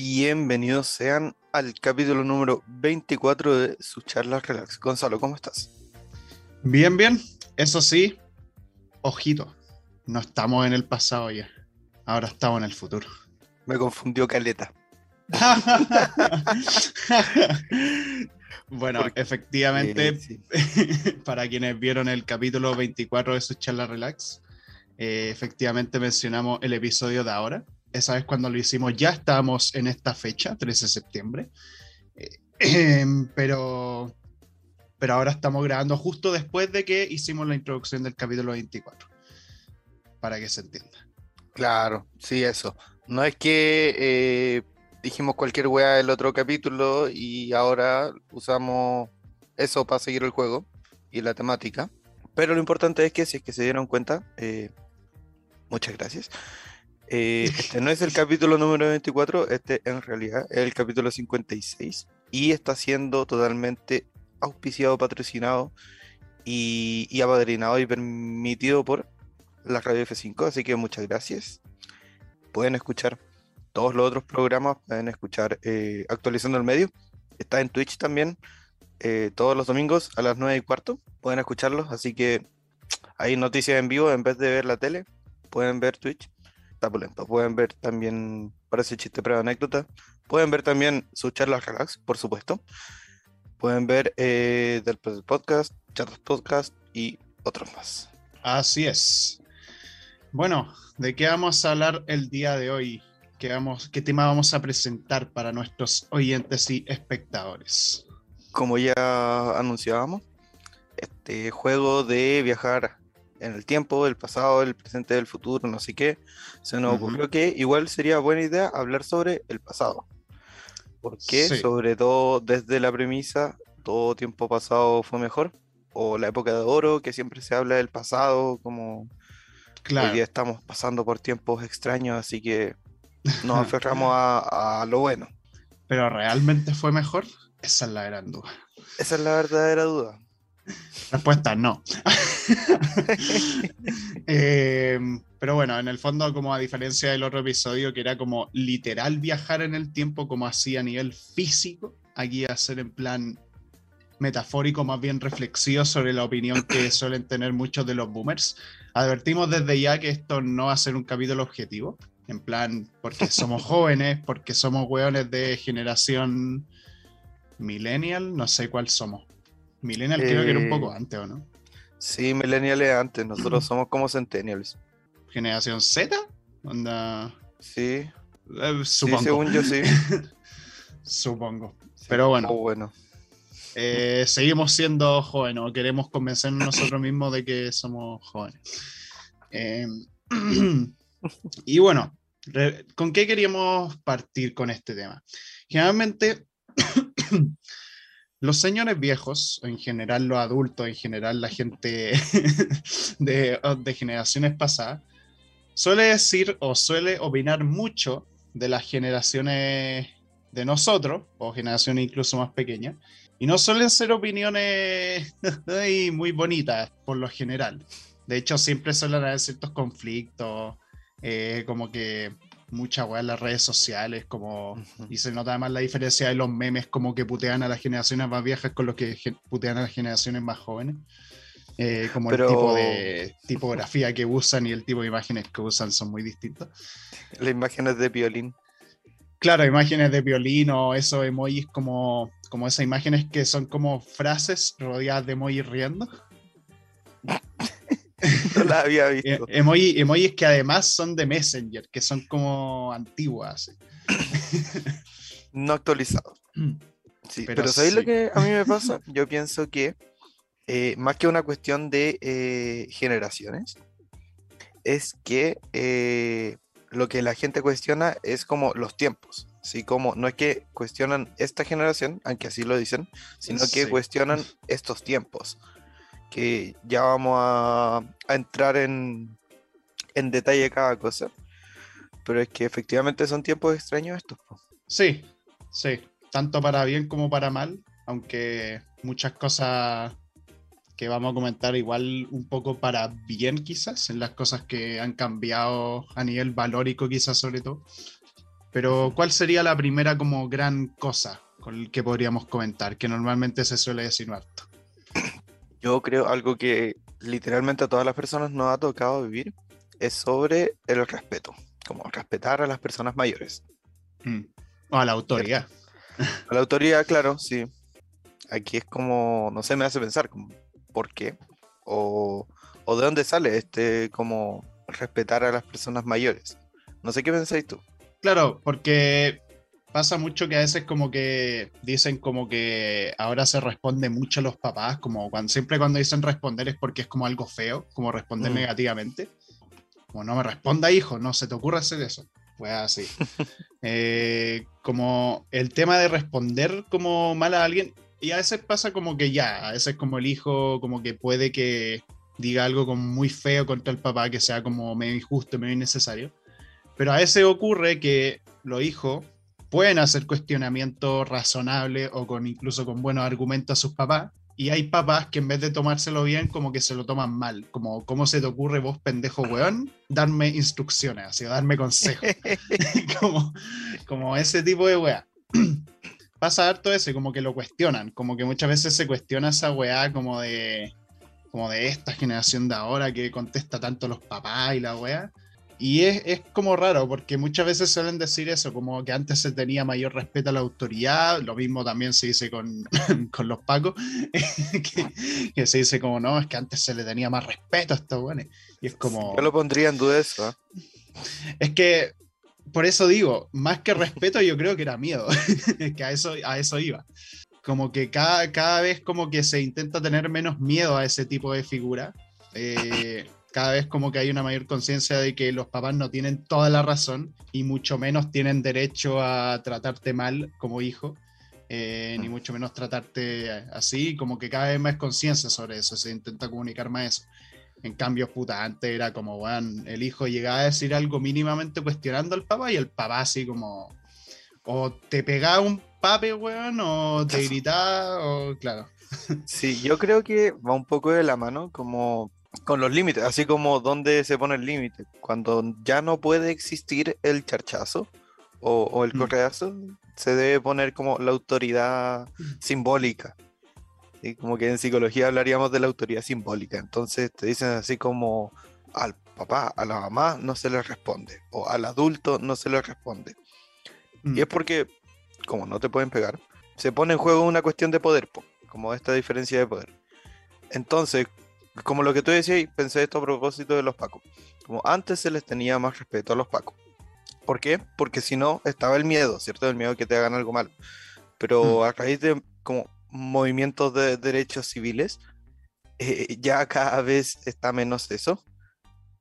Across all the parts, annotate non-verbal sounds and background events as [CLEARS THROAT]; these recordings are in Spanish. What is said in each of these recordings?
Bienvenidos sean al capítulo número 24 de su charla relax. Gonzalo, ¿cómo estás? Bien, bien. Eso sí, ojito, no estamos en el pasado ya. Ahora estamos en el futuro. Me confundió Caleta. [LAUGHS] bueno, efectivamente, Eh, sí. [LAUGHS] para quienes vieron el capítulo 24 de su charla relax, eh, efectivamente mencionamos el episodio de ahora. Esa vez cuando lo hicimos ya estábamos en esta fecha, 13 de septiembre. Eh, em, pero, pero ahora estamos grabando justo después de que hicimos la introducción del capítulo 24. Para que se entienda. Claro, sí, eso. No es que eh, dijimos cualquier weá del otro capítulo y ahora usamos eso para seguir el juego y la temática. Pero lo importante es que si es que se dieron cuenta, eh, muchas gracias. Eh, este no es el capítulo número 24, este en realidad es el capítulo 56 y está siendo totalmente auspiciado, patrocinado y, apadrinado y permitido por la Radio F5, así que muchas gracias. Pueden escuchar todos los otros programas, pueden escuchar eh, Actualizando el Medio, está en Twitch también, eh, todos los domingos a las 9 y cuarto, pueden escucharlos, así que hay noticias en vivo en vez de ver la tele, pueden ver Twitch, está pueden ver también, parece chiste, pero anécdota, pueden ver también sus charlas relax, por supuesto, pueden ver eh, del del podcast, charlas podcast y otros más. Así es. Bueno, ¿de qué vamos a hablar el día de hoy? ¿Qué, vamos, qué tema vamos a presentar para nuestros oyentes y espectadores? como ya anunciábamos, este juego de viajar en el tiempo, el pasado, el presente, el futuro, no sé qué, se nos ocurrió que igual sería buena idea hablar sobre el pasado. Porque Sí. sobre todo desde la premisa, todo tiempo pasado fue mejor, o la época de oro, que siempre se habla del pasado, como hoy Claro, día estamos pasando por tiempos extraños, así que [LAUGHS] nos aferramos a, a lo bueno. pero ¿realmente fue mejor? Esa es la gran duda. Esa es la verdadera duda. Respuesta no. [LAUGHS] Eh, pero bueno, en el fondo, como a diferencia del otro episodio, que era como literal viajar en el tiempo, como así a nivel físico, aquí ser en plan metafórico, más bien reflexivo sobre la opinión que [COUGHS] suelen tener muchos de los boomers. Advertimos desde ya que esto no va a ser un capítulo objetivo, en plan, porque [LAUGHS] somos jóvenes, porque somos hueones de generación millennial, no sé cuál somos. Millennial creo que era un Eh, poco antes, ¿o no? Sí, millennials antes, nosotros somos como centennials. generación Z, onda, Sí, eh, sí, supongo, según yo sí. [LAUGHS] supongo. Sí, Pero bueno. bueno. Eh, seguimos siendo jóvenes, o queremos convencernos nosotros mismos de que somos jóvenes. [CLEARS THROAT] Y bueno, ¿con qué queríamos partir con este tema? Generalmente, [CLEARS THROAT] los señores viejos, en general los adultos, en general la gente [LAUGHS] de, de generaciones pasadas, suele decir o suele opinar mucho de las generaciones de nosotros, o generaciones incluso más pequeñas, y no suelen ser opiniones [LAUGHS] muy bonitas por lo general. De hecho, siempre suelen haber ciertos conflictos, eh, como que mucha weá en las redes sociales, como y se nota además la diferencia de los memes como que putean a las generaciones más viejas con los que putean a las generaciones más jóvenes. Eh, como Pero- el tipo de tipografía que usan y el tipo de imágenes que usan son muy distintos. Las imágenes de violín. Claro, imágenes de violín o esos emojis como, como esas imágenes que son como frases rodeadas de emojis riendo. [LAUGHS] No las había [LAUGHS] E- visto. emoji- emojis que además son de Messenger, que son como antiguas. [LAUGHS] No actualizado. [CLEARS THROAT] Sí, Pero pero, ¿sabéis lo que a mí me pasa? Yo pienso que eh, más que una cuestión de eh, generaciones, es que eh, lo que la gente cuestiona es como los tiempos. ¿sí? Como, no es que cuestionan esta generación, aunque así lo dicen, sino que Sí. cuestionan estos tiempos. Que ya vamos a, entrar en, en detalle cada cosa. Pero es que efectivamente son tiempos extraños estos. Sí, sí, tanto para bien como para mal, aunque muchas cosas que vamos a comentar igual un poco para bien quizás, en las cosas que han cambiado a nivel valórico quizás sobre todo. Pero ¿cuál sería la primera como gran cosa con el que podríamos comentar, que normalmente se suele decir harto? Yo creo algo que literalmente a todas las personas nos ha tocado vivir es sobre el respeto, como respetar a las personas mayores. Mm. O a la autoridad. A la autoridad, claro, sí. Aquí es como, no sé, me hace pensar, como, ¿por qué? O, o de dónde sale este, como respetar a las personas mayores. No sé qué pensáis tú. Claro, porque pasa mucho que a veces como que dicen como que ahora se responde mucho a los papás, como cuando, siempre cuando dicen responder es porque es como algo feo, como responder Mm. negativamente. Como no me responda hijo, no se te ocurre hacer eso. Pues así. [LAUGHS] Eh, como el tema de responder como mal a alguien, y a veces pasa como que ya, a veces como el hijo como que puede que diga algo como muy feo contra el papá, que sea como medio injusto, medio innecesario. Pero a veces ocurre que los hijos pueden hacer cuestionamientos razonables o con incluso con buenos argumentos a sus papás. Y hay papás que en vez de tomárselo bien, como que se lo toman mal. Como, ¿cómo se te ocurre vos, pendejo weón, darme instrucciones, así, o darme consejos? [LAUGHS] [LAUGHS] como, como ese tipo de weá. [CLEARS THROAT] Pasa harto ese, como que lo cuestionan, como que muchas veces se cuestiona esa weá como de, como de esta generación de ahora que contesta tanto los papás y la weá. Y es, es como raro, porque muchas veces suelen decir eso, como que antes se tenía mayor respeto a la autoridad, lo mismo también se dice con, [COUGHS] con los pacos, [LAUGHS] que, que se dice como, no, es que antes se le tenía más respeto a estos buenos. Y es como... Yo lo pondría en duda eso. ¿eh? Es que, por eso digo, más que respeto yo creo que era miedo, [LAUGHS] es que a eso, a eso iba. Como que cada, cada vez como que se intenta tener menos miedo a ese tipo de figura. Eh, cada vez como que hay una mayor conciencia de que los papás no tienen toda la razón y mucho menos tienen derecho a tratarte mal como hijo, eh, ni Mm. mucho menos tratarte así, como que cada vez más conciencia sobre eso, se intenta comunicar más eso. En cambio, puta, antes era como, weón, el hijo llegaba a decir algo mínimamente cuestionando al papá y el papá así como, o te pegaba un pape, weón, o te [LAUGHS] gritaba, o claro. Sí, yo creo que va un poco de la mano como con los límites, así como dónde se pone el límite. Cuando ya no puede existir el charchazo o, o el Mm. correazo, se debe poner como la autoridad simbólica. ¿sí? Como que en psicología hablaríamos de la autoridad simbólica. Entonces te dicen así como al papá, a la mamá no se le responde, o al adulto no se le responde. Mm. Y es porque, como no te pueden pegar, se pone en juego una cuestión de poder, po, como esta diferencia de poder. Entonces, como lo que tú decías, pensé esto a propósito de los pacos. Como antes se les tenía más respeto a los pacos. ¿Por qué? Porque si no, estaba el miedo, ¿cierto? El miedo que te hagan algo malo. Pero a raíz de como movimientos de derechos civiles, eh, ya cada vez está menos eso.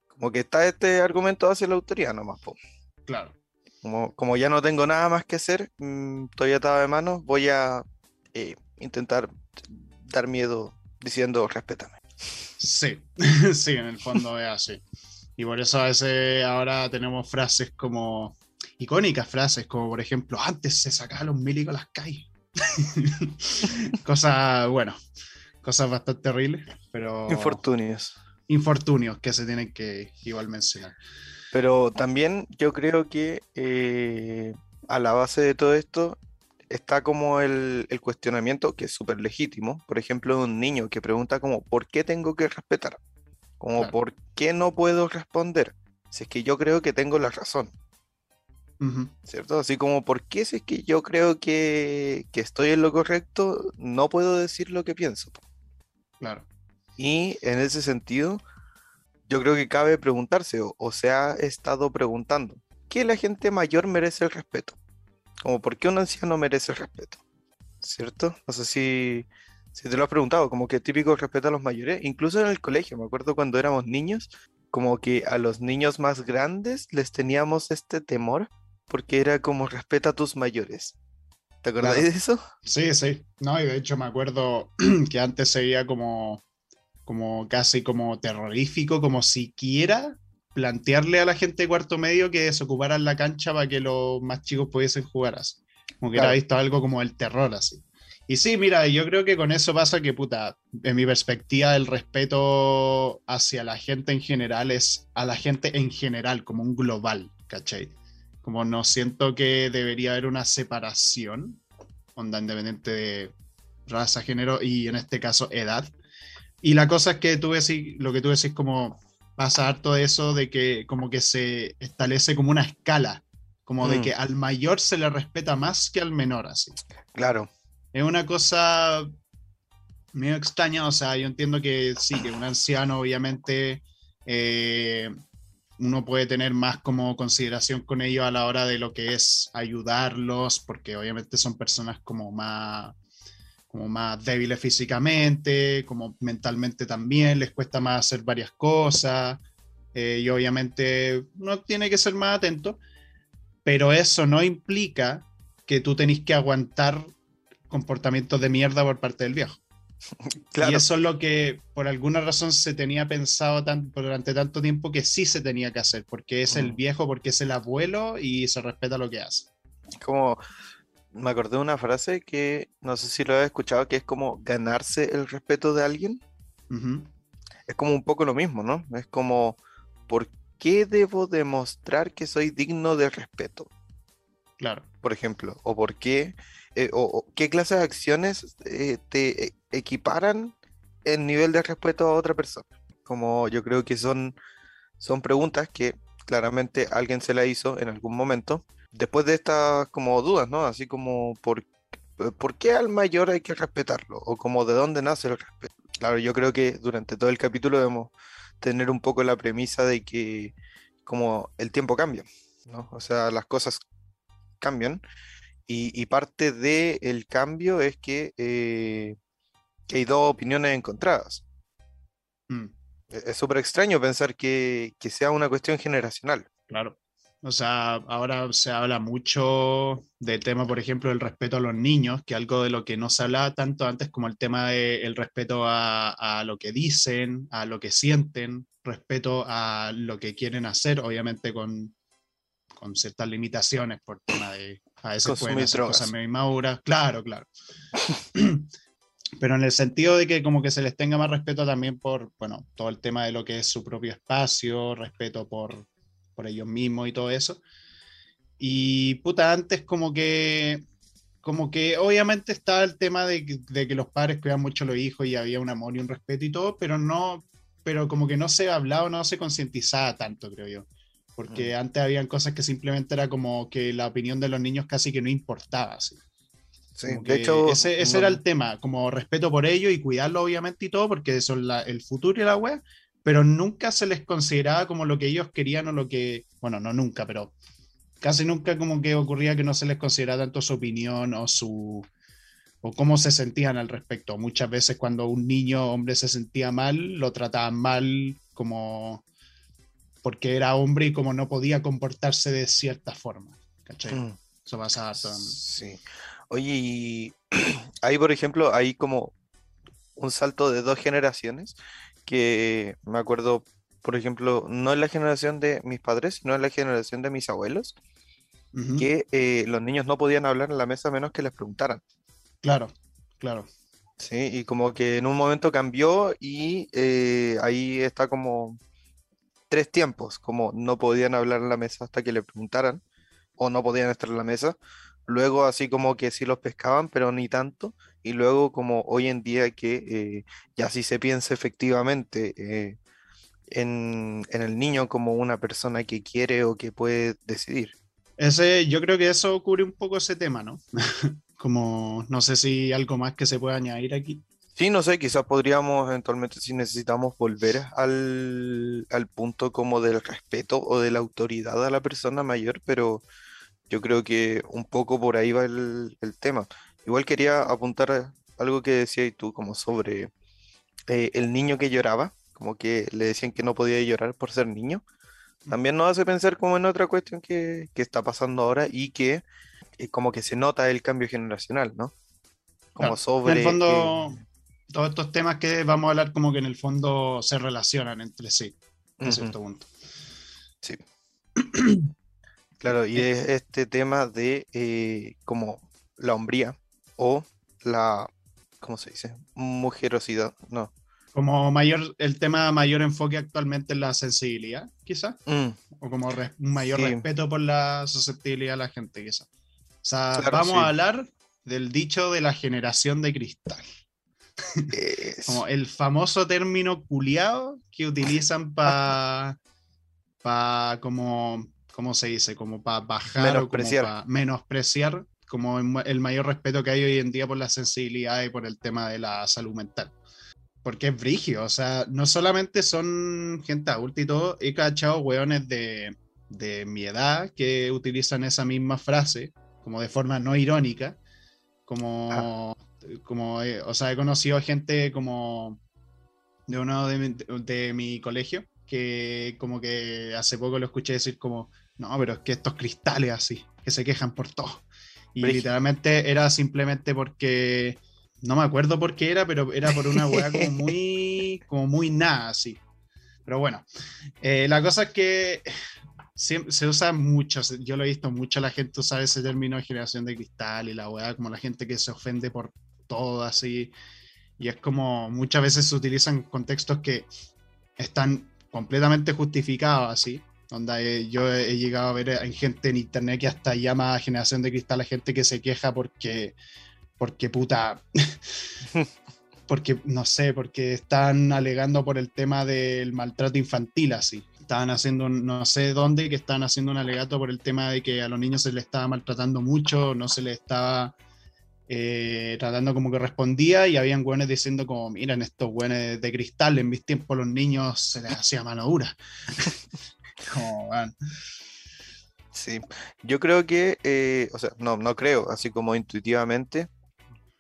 Como que está este argumento hacia la autoridad nomás, po. Claro. Como, como ya no tengo nada más que hacer, mm, estoy atado de manos, voy a eh, intentar dar miedo diciendo respétame. Sí, [LAUGHS] sí, en el fondo es así. Y por eso a veces ahora tenemos frases como icónicas frases, como por ejemplo, antes se sacaban los milicos las calles. [LAUGHS] cosas, bueno, cosas bastante terribles, pero Infortunios. infortunios que se tienen que igual mencionar. Pero también yo creo que eh, a la base de todo esto está como el, el cuestionamiento, que es súper legítimo, por ejemplo, de un niño que pregunta como, ¿por qué tengo que respetar? Como, Claro. ¿por qué no puedo responder? Si es que yo creo que tengo la razón. Ujú, ¿cierto? Así como, ¿por qué si es que yo creo que, que estoy en lo correcto, no puedo decir lo que pienso? claro. Y en ese sentido, yo creo que cabe preguntarse, o, o se ha estado preguntando, ¿qué la gente mayor merece el respeto? Como, ¿por qué un anciano merece el respeto? ¿Cierto? No sé si, si te lo has preguntado, como que típico respeto a los mayores, incluso en el colegio, me acuerdo cuando éramos niños, como que a los niños más grandes les teníamos este temor, porque era como respeta a tus mayores. ¿Te acordáis Claro. de eso? Sí, sí. No, y de hecho me acuerdo [CLEARS THROAT] que antes se veía como, como casi como terrorífico, como siquiera plantearle a la gente de cuarto medio que se ocuparan la cancha para que los más chicos pudiesen jugar así. Como que Claro. era visto algo como el terror así. Y sí, mira, yo creo que con eso pasa que, puta, en mi perspectiva, el respeto hacia la gente en general es a la gente en general, como un global, ¿cachai? Como no siento que debería haber una separación, onda independiente de raza, género y en este caso edad. Y la cosa es que tú decís, lo que tú decís como pasa harto eso de que como que se establece como una escala, como de Mm. que al mayor se le respeta más que al menor, así. Claro. Es una cosa medio extraña, o sea, yo entiendo que sí, que un anciano obviamente eh, uno puede tener más como consideración con ellos a la hora de lo que es ayudarlos, porque obviamente son personas como más como más débiles físicamente, como mentalmente también, les cuesta más hacer varias cosas, eh, y obviamente uno tiene que ser más atento, pero eso no implica que tú tenés que aguantar comportamientos de mierda por parte del viejo. [LAUGHS] Claro. Y eso es lo que por alguna razón se tenía pensado tan, durante tanto tiempo que sí se tenía que hacer, porque es el Mm. viejo, porque es el abuelo y se respeta lo que hace. Como me acordé de una frase que no sé si lo has escuchado, que es como ganarse el respeto de alguien. Es como un poco lo mismo, ¿no? Es como, ¿por qué debo demostrar que soy digno de respeto? Claro. Por ejemplo, o por qué, eh, o, o qué clases de acciones eh, te e- equiparan el nivel de respeto a otra persona. Como yo creo que son, son preguntas que claramente alguien se la hizo en algún momento. Después de estas como dudas, ¿no? Así como, ¿por, ¿por qué al mayor hay que respetarlo? O como de dónde nace el respeto. Claro, yo creo que durante todo el capítulo debemos tener un poco la premisa de que como el tiempo cambia, ¿no? O sea, las cosas cambian y, y parte del cambio es que, eh, que hay dos opiniones encontradas. Mm, E- Es súper extraño pensar que, que sea una cuestión generacional. claro. O sea, ahora se habla mucho del tema, por ejemplo, del respeto a los niños, que algo de lo que no se hablaba tanto antes como el tema del respeto a, a lo que dicen, a lo que sienten, respeto a lo que quieren hacer, obviamente con, con ciertas limitaciones por tema de a veces pueden hacer cosas inmaduras, claro, claro. [LAUGHS] [CLEARS THROAT] Pero en el sentido de que como que se les tenga más respeto también por, bueno, todo el tema de lo que es su propio espacio, respeto por, por ellos mismos y todo eso. Y puta, antes como que, como que obviamente estaba el tema de, que- de que los padres cuidaban mucho a los hijos y había un amor y un respeto y todo, pero no, pero como que no se hablaba, no se concientizaba tanto, creo yo. Porque antes habían cosas que simplemente era como que la opinión de los niños casi que no importaba. así. Sí, de hecho, ese, ese no- era el tema, como respeto por ellos y cuidarlo obviamente y todo, porque eso es la- el futuro y la web, pero nunca se les consideraba como lo que ellos querían o lo que, bueno, no nunca, pero casi nunca como que ocurría que no se les consideraba tanto su opinión o su o cómo se sentían al respecto. Muchas veces cuando un niño hombre se sentía mal, lo trataban mal como porque era hombre y como no podía comportarse de cierta forma. ¿Cachai? Mm. Eso pasa. Sí. Oye, y [CLEARS THROAT] ahí, por ejemplo, hay como un salto de dos generaciones que me acuerdo, por ejemplo, no en la generación de mis padres, sino en la generación de mis abuelos, que eh, los niños no podían hablar en la mesa a menos que les preguntaran. Claro, claro. Sí, y como que en un momento cambió y eh, ahí está como tres tiempos, como no podían hablar en la mesa hasta que le preguntaran, o no podían estar en la mesa, luego así como que sí los pescaban, pero ni tanto, y luego como hoy en día que eh, ya sí se piensa efectivamente eh, en, en el niño como una persona que quiere o que puede decidir. Ese, yo creo que eso cubre un poco ese tema, ¿no? [LAUGHS] Como no sé si algo más que se puede añadir aquí. Sí, no sé, quizás podríamos eventualmente, si necesitamos, volver al, al punto como del respeto o de la autoridad a la persona mayor, pero yo creo que un poco por ahí va el, el tema. Igual quería apuntar algo que decías tú, como sobre eh, el niño que lloraba, como que le decían que no podía llorar por ser niño. También nos hace pensar como en otra cuestión que, que está pasando ahora y que eh, como que se nota el cambio generacional, ¿no? Como Claro, sobre... En el fondo, eh, todos estos temas que vamos a hablar como que en el fondo se relacionan entre sí, ujú. cierto punto. Sí. [CLEARS THROAT] Claro, y es este tema de eh, como la hombría o la, ¿cómo se dice? Mujerosidad, no, Como mayor, el tema mayor enfoque actualmente en la sensibilidad, quizás. Mm, O como re- un mayor Sí. respeto por la susceptibilidad de la gente, quizás. O sea, Claro, vamos sí. a hablar del dicho de la generación de cristal. es- Como el famoso término culiado que utilizan para. Pa, como. ¿Cómo se dice? Como para bajar Menospreciar. o como para menospreciar como el, mayor respeto que hay hoy en día por la sensibilidad y por el tema de la salud mental. Porque es brigio, o sea, no solamente son gente adulta y todo, he cachado hueones de, de mi edad que utilizan esa misma frase, como de forma no irónica, como, como eh, o sea, he conocido gente como de uno de mi, de mi colegio, que como que hace poco lo escuché decir como, no, pero es que estos cristales así, que se quejan por todo. Y Brígido. literalmente era simplemente porque, no me acuerdo por qué era, pero era por una weá como [LAUGHS] muy, como muy nada así. Pero bueno, eh, la cosa es que siem- se usa mucho, se- yo lo he visto mucho la gente usar ese término de generación de cristal y la weá, como la gente que se ofende por todo así. Y es como muchas veces se utilizan contextos que están completamente justificados así. Onda, eh, yo he, llegado a ver en gente en internet que hasta llama generación de cristal a gente que se queja porque, porque puta, [LAUGHS] porque no sé, porque están alegando por el tema del maltrato infantil así. Estaban haciendo, no sé dónde, que estaban haciendo un alegato por el tema de que a los niños se les estaba maltratando mucho, no se les estaba eh, tratando como que respondía y habían güenes diciendo como, miren, estos güenes de cristal, en mis tiempos los niños se les hacía mano dura. [LAUGHS] como. Sí, yo creo que, eh, o sea, no, no creo, así como intuitivamente,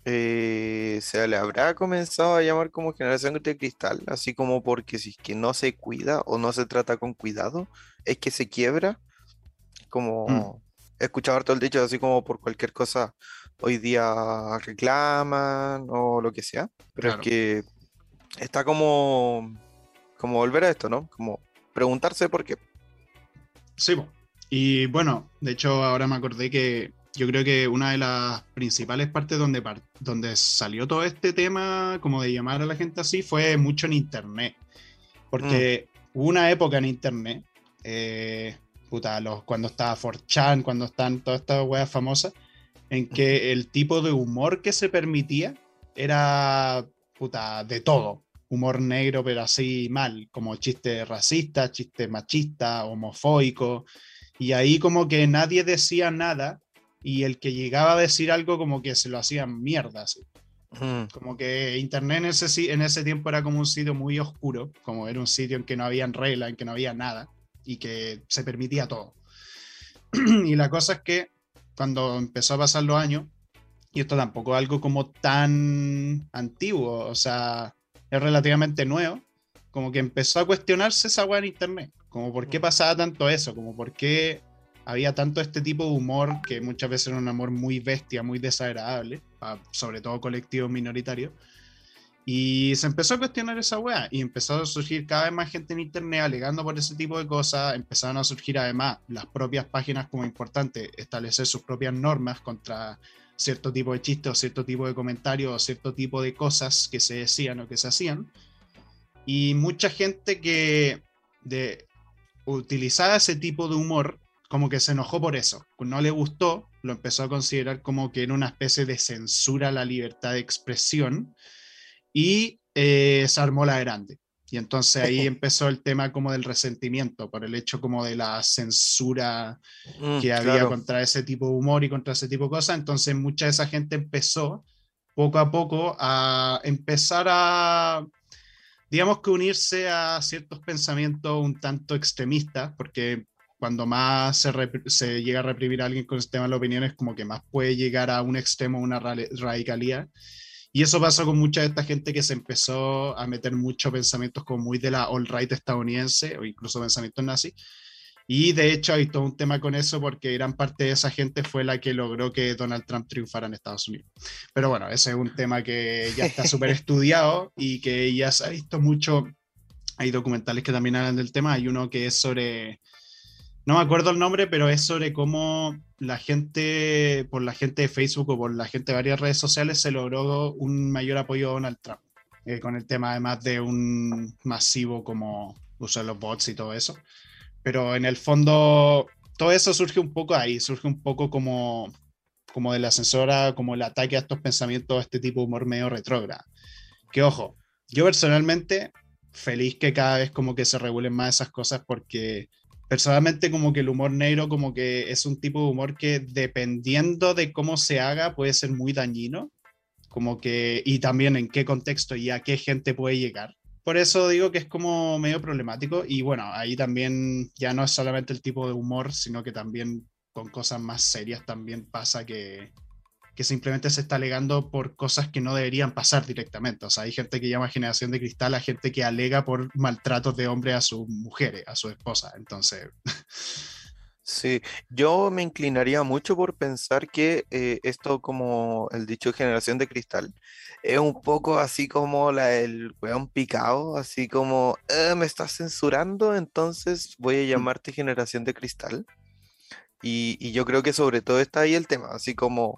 eh, se le habrá comenzado a llamar como generación de cristal, así como porque si es que no se cuida o no se trata con cuidado, es que se quiebra, como he escuchado harto el dicho, así como por cualquier cosa hoy día reclaman o lo que sea, pero Claro. es que está como, como volver a esto, ¿no? Como preguntarse por qué. Sí, y bueno, de hecho ahora me acordé que yo creo que una de las principales partes donde, donde salió todo este tema, como de llamar a la gente así, fue mucho en internet. Porque hubo una época en internet, eh, puta, los, cuando estaba 4chan, cuando están todas estas weas famosas, en que el tipo de humor que se permitía era, puta, de todo. Humor negro, pero así mal, como chiste racista, chiste machista, homofóbico. Y ahí como que nadie decía nada y el que llegaba a decir algo como que se lo hacían mierda. así. Mm, Como que Internet en ese, en ese tiempo era como un sitio muy oscuro, como era un sitio en que no había reglas, en que no había nada y que se permitía todo. [CLEARS THROAT] y la cosa es que cuando empezó a pasar los años, y esto tampoco es algo como tan antiguo, o sea, es relativamente nuevo, como que empezó a cuestionarse esa weá en Internet, como por qué pasaba tanto eso, como por qué había tanto este tipo de humor que muchas veces era un amor muy bestia, muy desagradable, sobre todo colectivos minoritarios. Y se empezó a cuestionar esa weá y empezó a surgir cada vez más gente en internet alegando por ese tipo de cosas. Empezaron a surgir además las propias páginas como importante establecer sus propias normas contra cierto tipo de chistes o cierto tipo de comentarios o cierto tipo de cosas que se decían o que se hacían. Y mucha gente que de, utilizaba ese tipo de humor como que se enojó por eso. No le gustó, lo empezó a considerar como que era una especie de censura a la libertad de expresión y eh, se armó la grande. Y entonces ahí [LAUGHS] empezó el tema como del resentimiento por el hecho como de la censura mm, que había claro. contra ese tipo de humor y contra ese tipo de cosas. Entonces mucha de esa gente empezó poco a poco a empezar a, digamos que unirse a ciertos pensamientos un tanto extremistas, porque cuando más se, se llega a reprimir a alguien con este tema de la opinión es como que más puede llegar a un extremo, una ra- radicalidad. Y eso pasó con mucha de esta gente que se empezó a meter muchos pensamientos como muy de la alt-right estadounidense o incluso pensamientos nazis. Y de hecho hay todo un tema con eso porque gran parte de esa gente fue la que logró que Donald Trump triunfara en Estados Unidos. Pero bueno, ese es un tema que ya está [LAUGHS] súper estudiado y que ya se ha visto mucho. Hay documentales que también hablan del tema. Hay uno que es sobre, no me acuerdo el nombre, pero es sobre cómo la gente, por la gente de Facebook o por la gente de varias redes sociales, se logró un mayor apoyo a Donald Trump. eh, con el tema además de un masivo como usar los bots y todo eso. Pero en el fondo, todo eso surge un poco ahí, surge un poco como, como de la censora, como el ataque a estos pensamientos, a este tipo de humor medio retrógrado. Que ojo, yo personalmente feliz que cada vez como que se regulen más esas cosas porque personalmente como que el humor negro como que es un tipo de humor que dependiendo de cómo se haga puede ser muy dañino como que y también en qué contexto y a qué gente puede llegar. Por eso digo que es como medio problemático y bueno ahí también ya no es solamente el tipo de humor sino que también con cosas más serias también pasa que que simplemente se está alegando por cosas que no deberían pasar directamente. O sea, hay gente que llama generación de cristal a gente que alega por maltratos de hombre a sus mujeres, a su esposa. Entonces... [LAUGHS] Sí, yo me inclinaría mucho por pensar que eh, esto, como el dicho generación de cristal, es un poco así como la del weón picado, así como eh, me estás censurando, entonces voy a mm. llamarte generación de cristal. Y, y, yo creo que sobre todo está ahí el tema, así como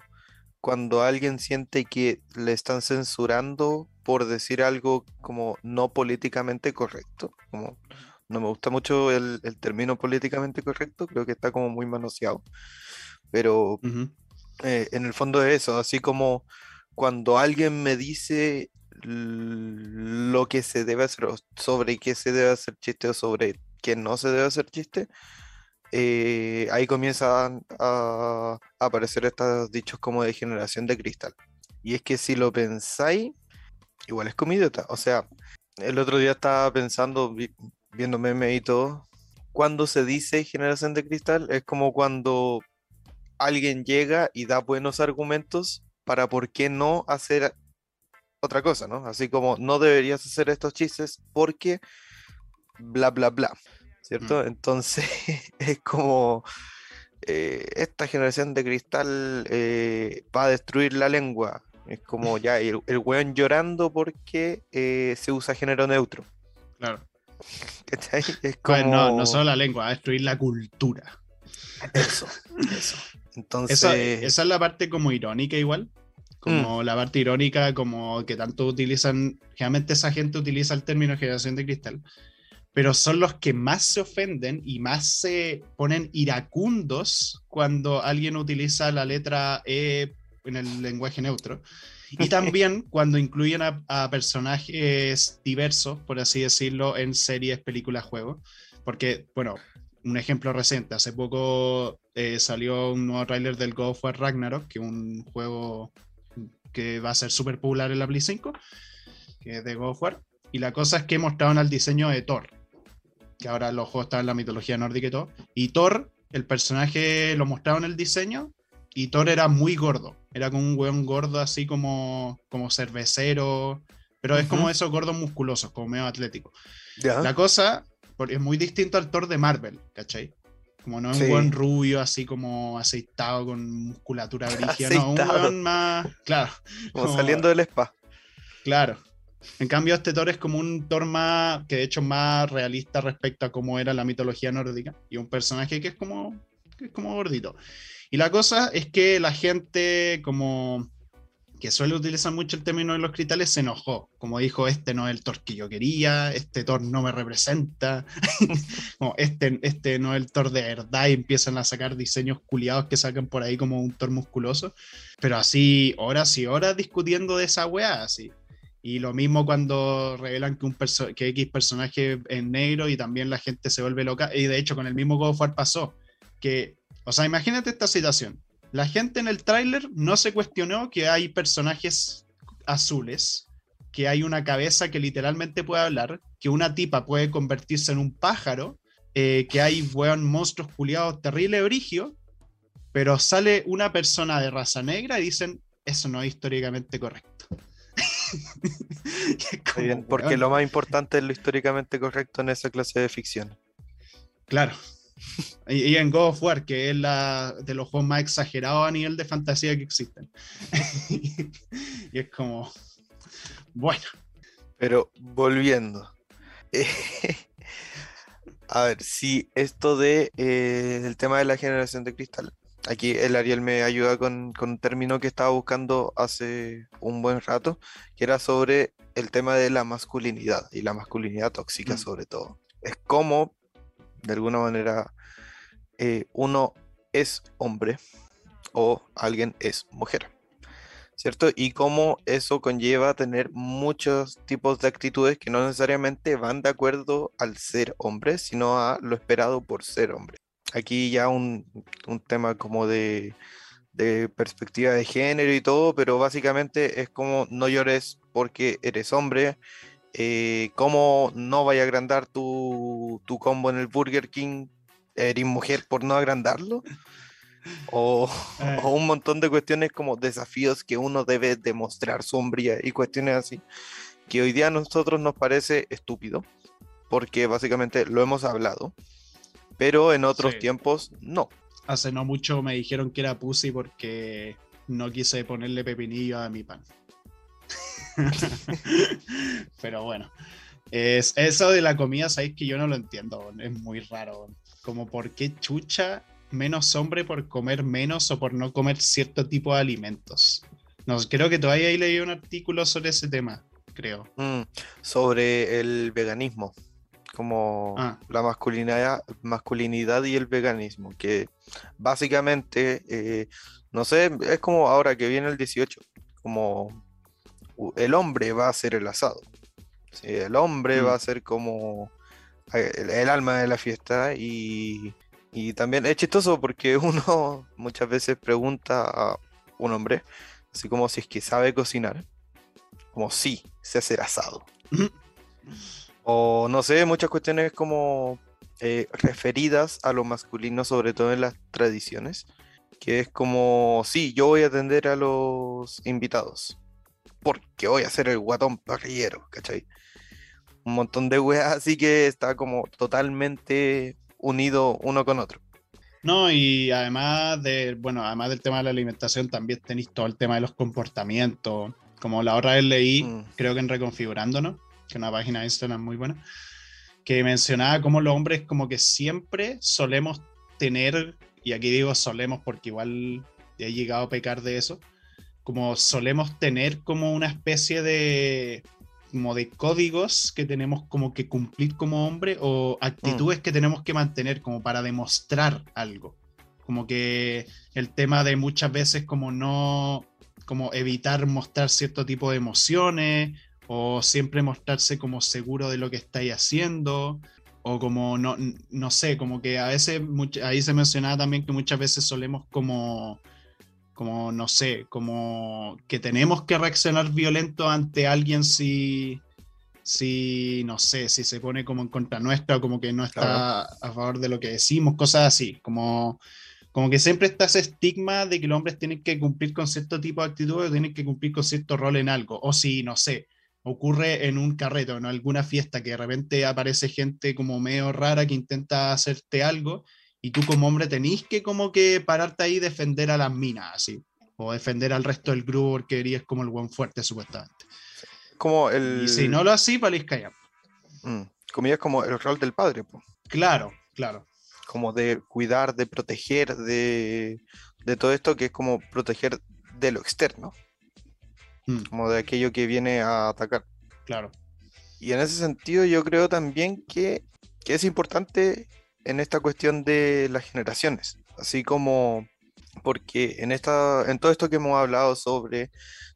cuando alguien siente que le están censurando por decir algo como no políticamente correcto, como no me gusta mucho el, término políticamente correcto, creo que está como muy manoseado, pero eh, en el fondo es eso, así como cuando alguien me dice lo que se debe hacer, sobre qué se debe hacer chiste o sobre qué no se debe hacer chiste, eh, ahí comienzan a, aparecer estos dichos como de generación de cristal. Y es que si lo pensáis, igual es como idiota. O sea, el otro día estaba pensando, viendo meme y todo, cuando se dice generación de cristal, es como cuando alguien llega y da buenos argumentos para por qué no hacer otra cosa, ¿no? Así como no deberías hacer estos chistes porque bla, bla, bla. ¿Cierto? Mm. Entonces [LAUGHS] es como eh, esta generación de cristal eh, va a destruir la lengua. Es como ya el, el weón llorando porque eh, se usa género neutro. [LAUGHS] Claro. Es como... no, no solo la lengua, va a destruir la cultura. [LAUGHS] Eso, eso. Entonces... Esa, es la parte como irónica igual. Como mm. la parte irónica, como que tanto utilizan, generalmente esa gente utiliza el término generación de cristal, pero son los que más se ofenden y más se ponen iracundos cuando alguien utiliza la letra E en el lenguaje neutro. Y [LAUGHS] también cuando incluyen a, personajes diversos, por así decirlo, en series, películas, juegos. Porque, bueno, un ejemplo reciente, hace poco eh, salió un nuevo tráiler del God of War Ragnarok, que es un juego que va a ser súper popular en la Play 5, que es de God of War. Y la cosa es que mostraron al diseño de Thor, que ahora los juegos están en la mitología nórdica y todo. Y Thor, el personaje lo mostraba en el diseño, y Thor era muy gordo. Era como un weón gordo, así como, como cervecero, pero es como esos gordos musculosos, como medio atlético. La cosa es muy distinto al Thor de Marvel, ¿cachai? Como no es un buen rubio, así como aceitado, con musculatura brígida, no, un weón más. Claro. como saliendo del spa. Claro, en cambio, este Thor es como un Thor más, que de hecho más realista respecto a cómo era la mitología nórdica. Y un personaje que es como, que es como gordito. Y la cosa es que la gente como que suele utilizar mucho el término de los cristales se enojó. Como dijo, este no es el Thor que yo quería, este Thor no me representa, [LAUGHS] como este, este no es el Thor de verdad y empiezan a sacar diseños culiados que sacan por ahí como un Thor musculoso. Pero así, horas y horas discutiendo de esa weá, así. Y lo mismo cuando revelan que, un que X personaje es negro y también la gente se vuelve loca. Y de hecho con el mismo God of War pasó. Que, o sea, imagínate esta situación. La gente en el tráiler no se cuestionó que hay personajes azules, que hay una cabeza que literalmente puede hablar, que una tipa puede convertirse en un pájaro, eh, que hay weón, monstruos culiados terrible brigio, pero sale una persona de raza negra y dicen, eso no es históricamente correcto. [LAUGHS] porque lo más importante es lo históricamente correcto en esa clase de ficción. Claro. Y, en God of War, que es la de los juegos más exagerados a nivel de fantasía que existen. [LAUGHS] y es como. Bueno. Pero volviendo. [LAUGHS] a ver, si esto de eh, el tema de la generación de cristal Aquí el Ariel me ayuda con, con un término que estaba buscando hace un buen rato, que era sobre el tema de la masculinidad y la masculinidad tóxica Mm. sobre todo. Es como, de alguna manera, eh, uno es hombre o alguien es mujer, ¿cierto? Y cómo eso conlleva tener muchos tipos de actitudes que no necesariamente van de acuerdo al ser hombre, sino a lo esperado por ser hombre. Aquí ya un, un tema como de, de perspectiva de género y todo, pero básicamente es como no llores porque eres hombre, eh, cómo no vaya a agrandar tu, tu combo en el Burger King, eres mujer por no agrandarlo, o, [LAUGHS] Eh. o un montón de cuestiones como desafíos que uno debe demostrar su hombría y cuestiones así, que hoy día a nosotros nos parece estúpido, porque básicamente lo hemos hablado, pero en otros Sí. tiempos no. Hace no mucho me dijeron que era pussy porque no quise ponerle pepinillo a mi pan. [LAUGHS] Pero bueno, es, eso de la comida, sabéis que yo no lo entiendo, es muy raro. Como por qué chucha menos hombre por comer menos o por no comer cierto tipo de alimentos. No, creo que todavía ahí leí un artículo sobre ese tema, creo. Mm, sobre el veganismo, como Ah. la masculinidad, masculinidad y el veganismo, que básicamente, eh, no sé, es como ahora que viene el 18, como el hombre va a ser el asado, ¿sí? El hombre Mm. va a ser como eh, el, el alma de la fiesta y, y también es chistoso porque [LAUGHS] uno muchas veces pregunta a un hombre, así como si es que sabe cocinar, como sí, sé hacer asado. O no sé, muchas cuestiones como eh, referidas a lo masculino, sobre todo en las tradiciones, que es como, sí, yo voy a atender a los invitados, porque voy a ser el guatón parrillero, ¿cachai? Un montón de weas, así que está como totalmente unido uno con otro. No, y además de, bueno, además del tema de la alimentación, también tenéis todo el tema de los comportamientos. Como la otra vez leí, Mm. creo que en Reconfigurándonos, que es una página de Instagram muy buena, que mencionaba cómo los hombres como que siempre solemos tener, y aquí digo solemos porque igual he llegado a pecar de eso, como solemos tener como una especie de como de códigos que tenemos como que cumplir como hombre o actitudes que tenemos que mantener como para demostrar algo. Como que el tema de muchas veces como no, como evitar mostrar cierto tipo de emociones o siempre mostrarse como seguro de lo que estáis haciendo o como no, no sé, como que a veces, ahí se mencionaba también que muchas veces solemos como como no sé, como que tenemos que reaccionar violento ante alguien si, si no sé, si se pone como en contra nuestra o como que no está a favor de lo que decimos, cosas así, como, como que siempre está ese estigma de que los hombres tienen que cumplir con cierto tipo de actitudes, tienen que cumplir con cierto rol en algo, o si, no sé, ocurre en un carrete o en alguna fiesta que de repente aparece gente como medio rara que intenta hacerte algo y tú como hombre tenés que como que pararte ahí y defender a las minas, así. O defender al resto del grupo porque eres como el buen fuerte, supuestamente. Como el... Y si no lo así, palís callar. Mm, comillas, como el rol del padre, po. Claro, claro. como de cuidar, de proteger, de, de todo esto que es como proteger de lo externo, Mm, como de aquello que viene a atacar. claro. Y en ese sentido yo creo también que, que es importante en esta cuestión de las generaciones, así como porque en, esta, en todo esto que hemos hablado sobre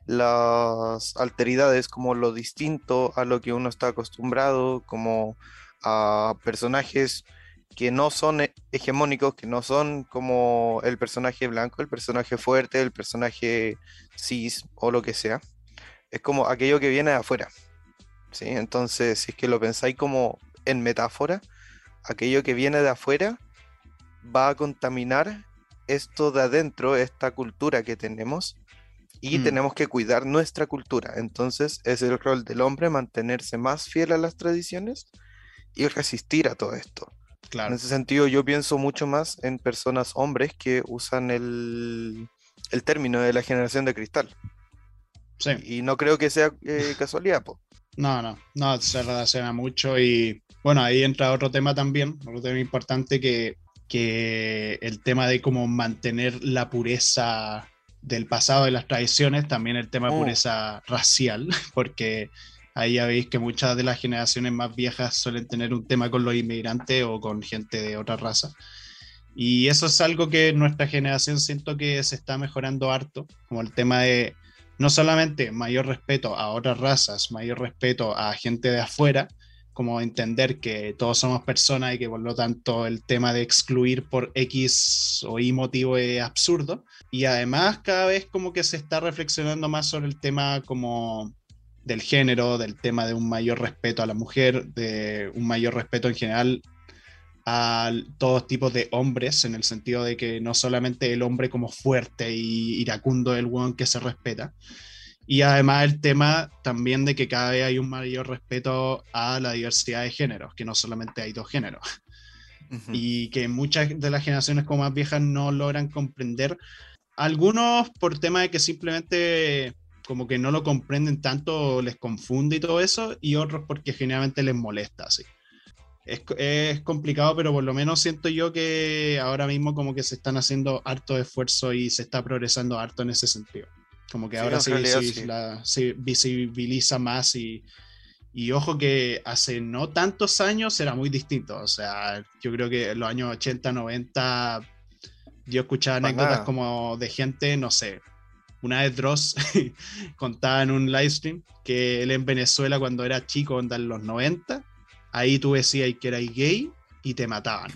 las alteridades, como lo distinto a lo que uno está acostumbrado, como a personajes que no son he- hegemónicos, que no son como el personaje blanco, el personaje fuerte, el personaje cis o lo que sea. Es como aquello que viene de afuera. ¿sí? Entonces, si es que lo pensáis como en metáfora, aquello que viene de afuera va a contaminar esto de adentro, esta cultura que tenemos, y Mm. tenemos que cuidar nuestra cultura. Entonces, es el rol del hombre mantenerse más fiel a las tradiciones y resistir a todo esto. En Claro. ese sentido, yo pienso mucho más en personas hombres que usan el, el término de la generación de cristal. Sí. Y no creo que sea eh, [LAUGHS] casualidad, po. No, no, no, se relaciona mucho y bueno, ahí entra otro tema también, otro tema importante que, que el tema de cómo mantener la pureza del pasado de las tradiciones, también el tema de oh. pureza racial, [LAUGHS] porque ahí ya veis que muchas de las generaciones más viejas suelen tener un tema con los inmigrantes o con gente de otra raza. Y eso es algo que nuestra generación siento que se está mejorando harto, como el tema de no solamente mayor respeto a otras razas, mayor respeto a gente de afuera, como entender que todos somos personas y que por lo tanto el tema de excluir por X o Y motivo es absurdo. Y además cada vez como que se está reflexionando más sobre el tema como del género, del tema de un mayor respeto a la mujer, de un mayor respeto en general a todos tipos de hombres, en el sentido de que no solamente el hombre como fuerte y iracundo el one que se respeta, y además el tema también de que cada vez hay un mayor respeto a la diversidad de géneros, que no solamente hay dos géneros. Y que muchas de las generaciones como más viejas no logran comprender. Algunos por tema de que simplemente como que no lo comprenden tanto, les confunde y todo eso, y otros porque generalmente les molesta, así. Es, es, complicado, pero por lo menos siento yo que ahora mismo como que se están haciendo harto esfuerzo y se está progresando harto en ese sentido. Como que ahora se, visibiliza más y, y, ojo que hace no tantos años era muy distinto. O sea, yo creo que en los años 80, 90, yo escuchaba anécdotas como de gente, no sé, una vez Dross [LAUGHS] contaba en un live stream que él en Venezuela cuando era chico, en los 90, ahí tú decías que eras gay y te mataban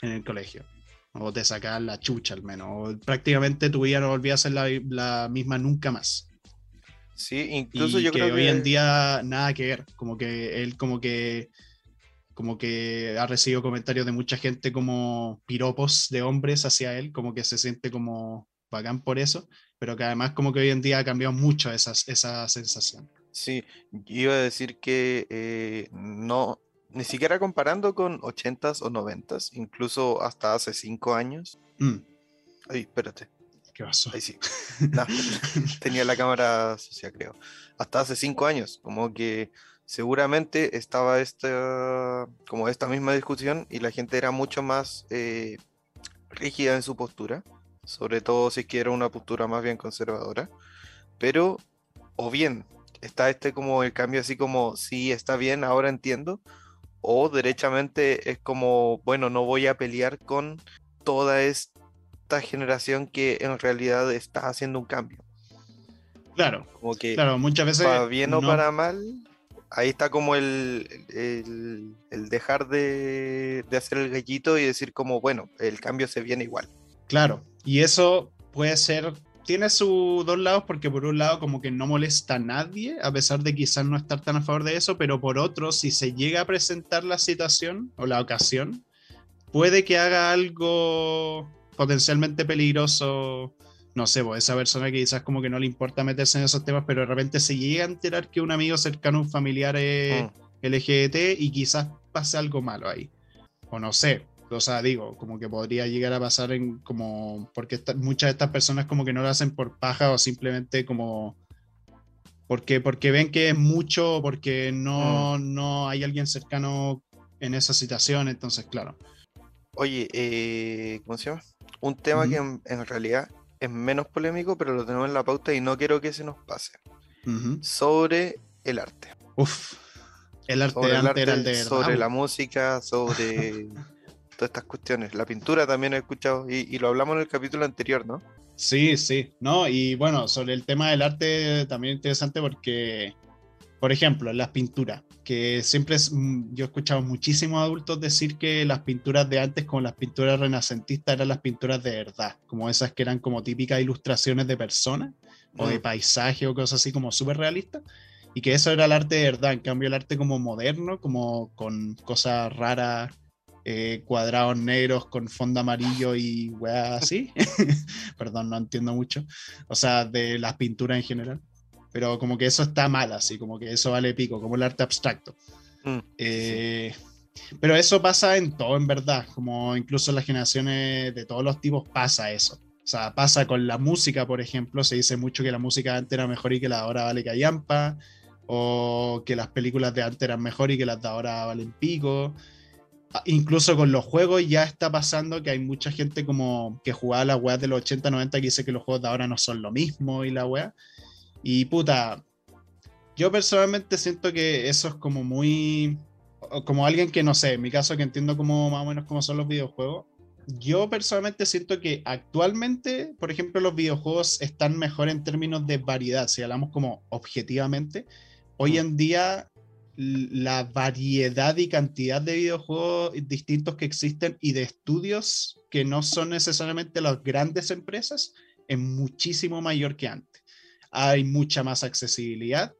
en el colegio. O te sacaban la chucha al menos, o prácticamente tu vida no volvía a ser la, misma nunca más. Sí, incluso yo creo que hoy en día nada que ver, como que él como que como que ha recibido comentarios de mucha gente como piropos de hombres hacia él, como que se siente como bacán por eso, pero que además como que hoy en día ha cambiado mucho esa sensación. Sí, iba a decir que eh, no, ni siquiera comparando con 80s o 90s, incluso hasta hace 5 años. Mm. Ay, espérate. ¿Qué pasó? Ahí sí. [LAUGHS] [LAUGHS] tenía la cámara sucia, creo. Hasta hace 5 años, como que seguramente estaba esta, como esta misma discusión y la gente era mucho más eh, rígida en su postura, sobre todo si quiere una postura más bien conservadora, pero o bien está este como el cambio así como sí está bien, ahora entiendo, o derechamente es como, bueno, no voy a pelear con toda esta generación que en realidad está haciendo un cambio. Claro, como que claro, muchas veces para bien o para mal, ahí está como el, el, dejar de, de, hacer el gallito y decir como, bueno, el cambio se viene igual. Claro, y eso puede ser tiene sus dos lados porque por un lado como que no molesta a nadie, a pesar de quizás no estar tan a favor de eso, pero por otro, si se llega a presentar la situación o la ocasión, puede que haga algo potencialmente peligroso, no sé, pues esa persona que quizás como que no le importa meterse en esos temas, pero de repente se llega a enterar que un amigo cercano, un familiar es mm. LGBT y quizás pase algo malo ahí. O no sé, o sea, digo, como que podría llegar a pasar en como, porque muchas de estas personas como que no lo hacen por paja o simplemente como, porque, porque ven que es mucho, porque no, mm. no hay alguien cercano en esa situación, entonces, claro. Oye, eh, ¿cómo se llama? Un tema que en, realidad es menos polémico, pero lo tenemos en la pauta y no quiero que se nos pase. Sobre el arte. Uf, el arte, sobre el arte, era el de Sobre la música, sobre [LAUGHS] estas cuestiones. La pintura también he escuchado y, lo hablamos en el capítulo anterior, ¿no? Sí, sí, no, y bueno, sobre el tema del arte también interesante porque, por ejemplo, las pinturas, que siempre es, mm, yo he escuchado muchísimos adultos decir que las pinturas de antes, como las pinturas renacentistas, eran las pinturas de verdad, como esas que eran como típicas ilustraciones de personas o de mm. paisaje o cosas así como súper realistas y que eso era el arte de verdad. En cambio, el arte como moderno, como con cosas raras, eh, cuadrados negros con fondo amarillo y weá así. [LAUGHS] Perdón, no entiendo mucho. O sea, de las pinturas en general. Pero como que eso está mal, así, como que eso vale pico, como el arte abstracto. Mm, eh, pero eso pasa en todo, en verdad. Como incluso en las generaciones de todos los tipos pasa eso. O sea, pasa con la música, por ejemplo. Se dice mucho que la música antes era mejor y que la de ahora vale callampa. O que las películas de antes eran mejor y que las de ahora valen pico. Incluso con los juegos ya está pasando que hay mucha gente como que jugaba las weas de los 80, 90 que dice que los juegos de ahora no son lo mismo y la wea. Y puta, yo personalmente siento que eso es como muy, como alguien que no sé, en mi caso que entiendo como más o menos cómo son los videojuegos. Yo personalmente siento que actualmente, por ejemplo, los videojuegos están mejor en términos de variedad, si hablamos como objetivamente. Hoy mm. en día la variedad y cantidad de videojuegos distintos que existen y de estudios que no son necesariamente las grandes empresas es muchísimo mayor que antes. Hay mucha más accesibilidad,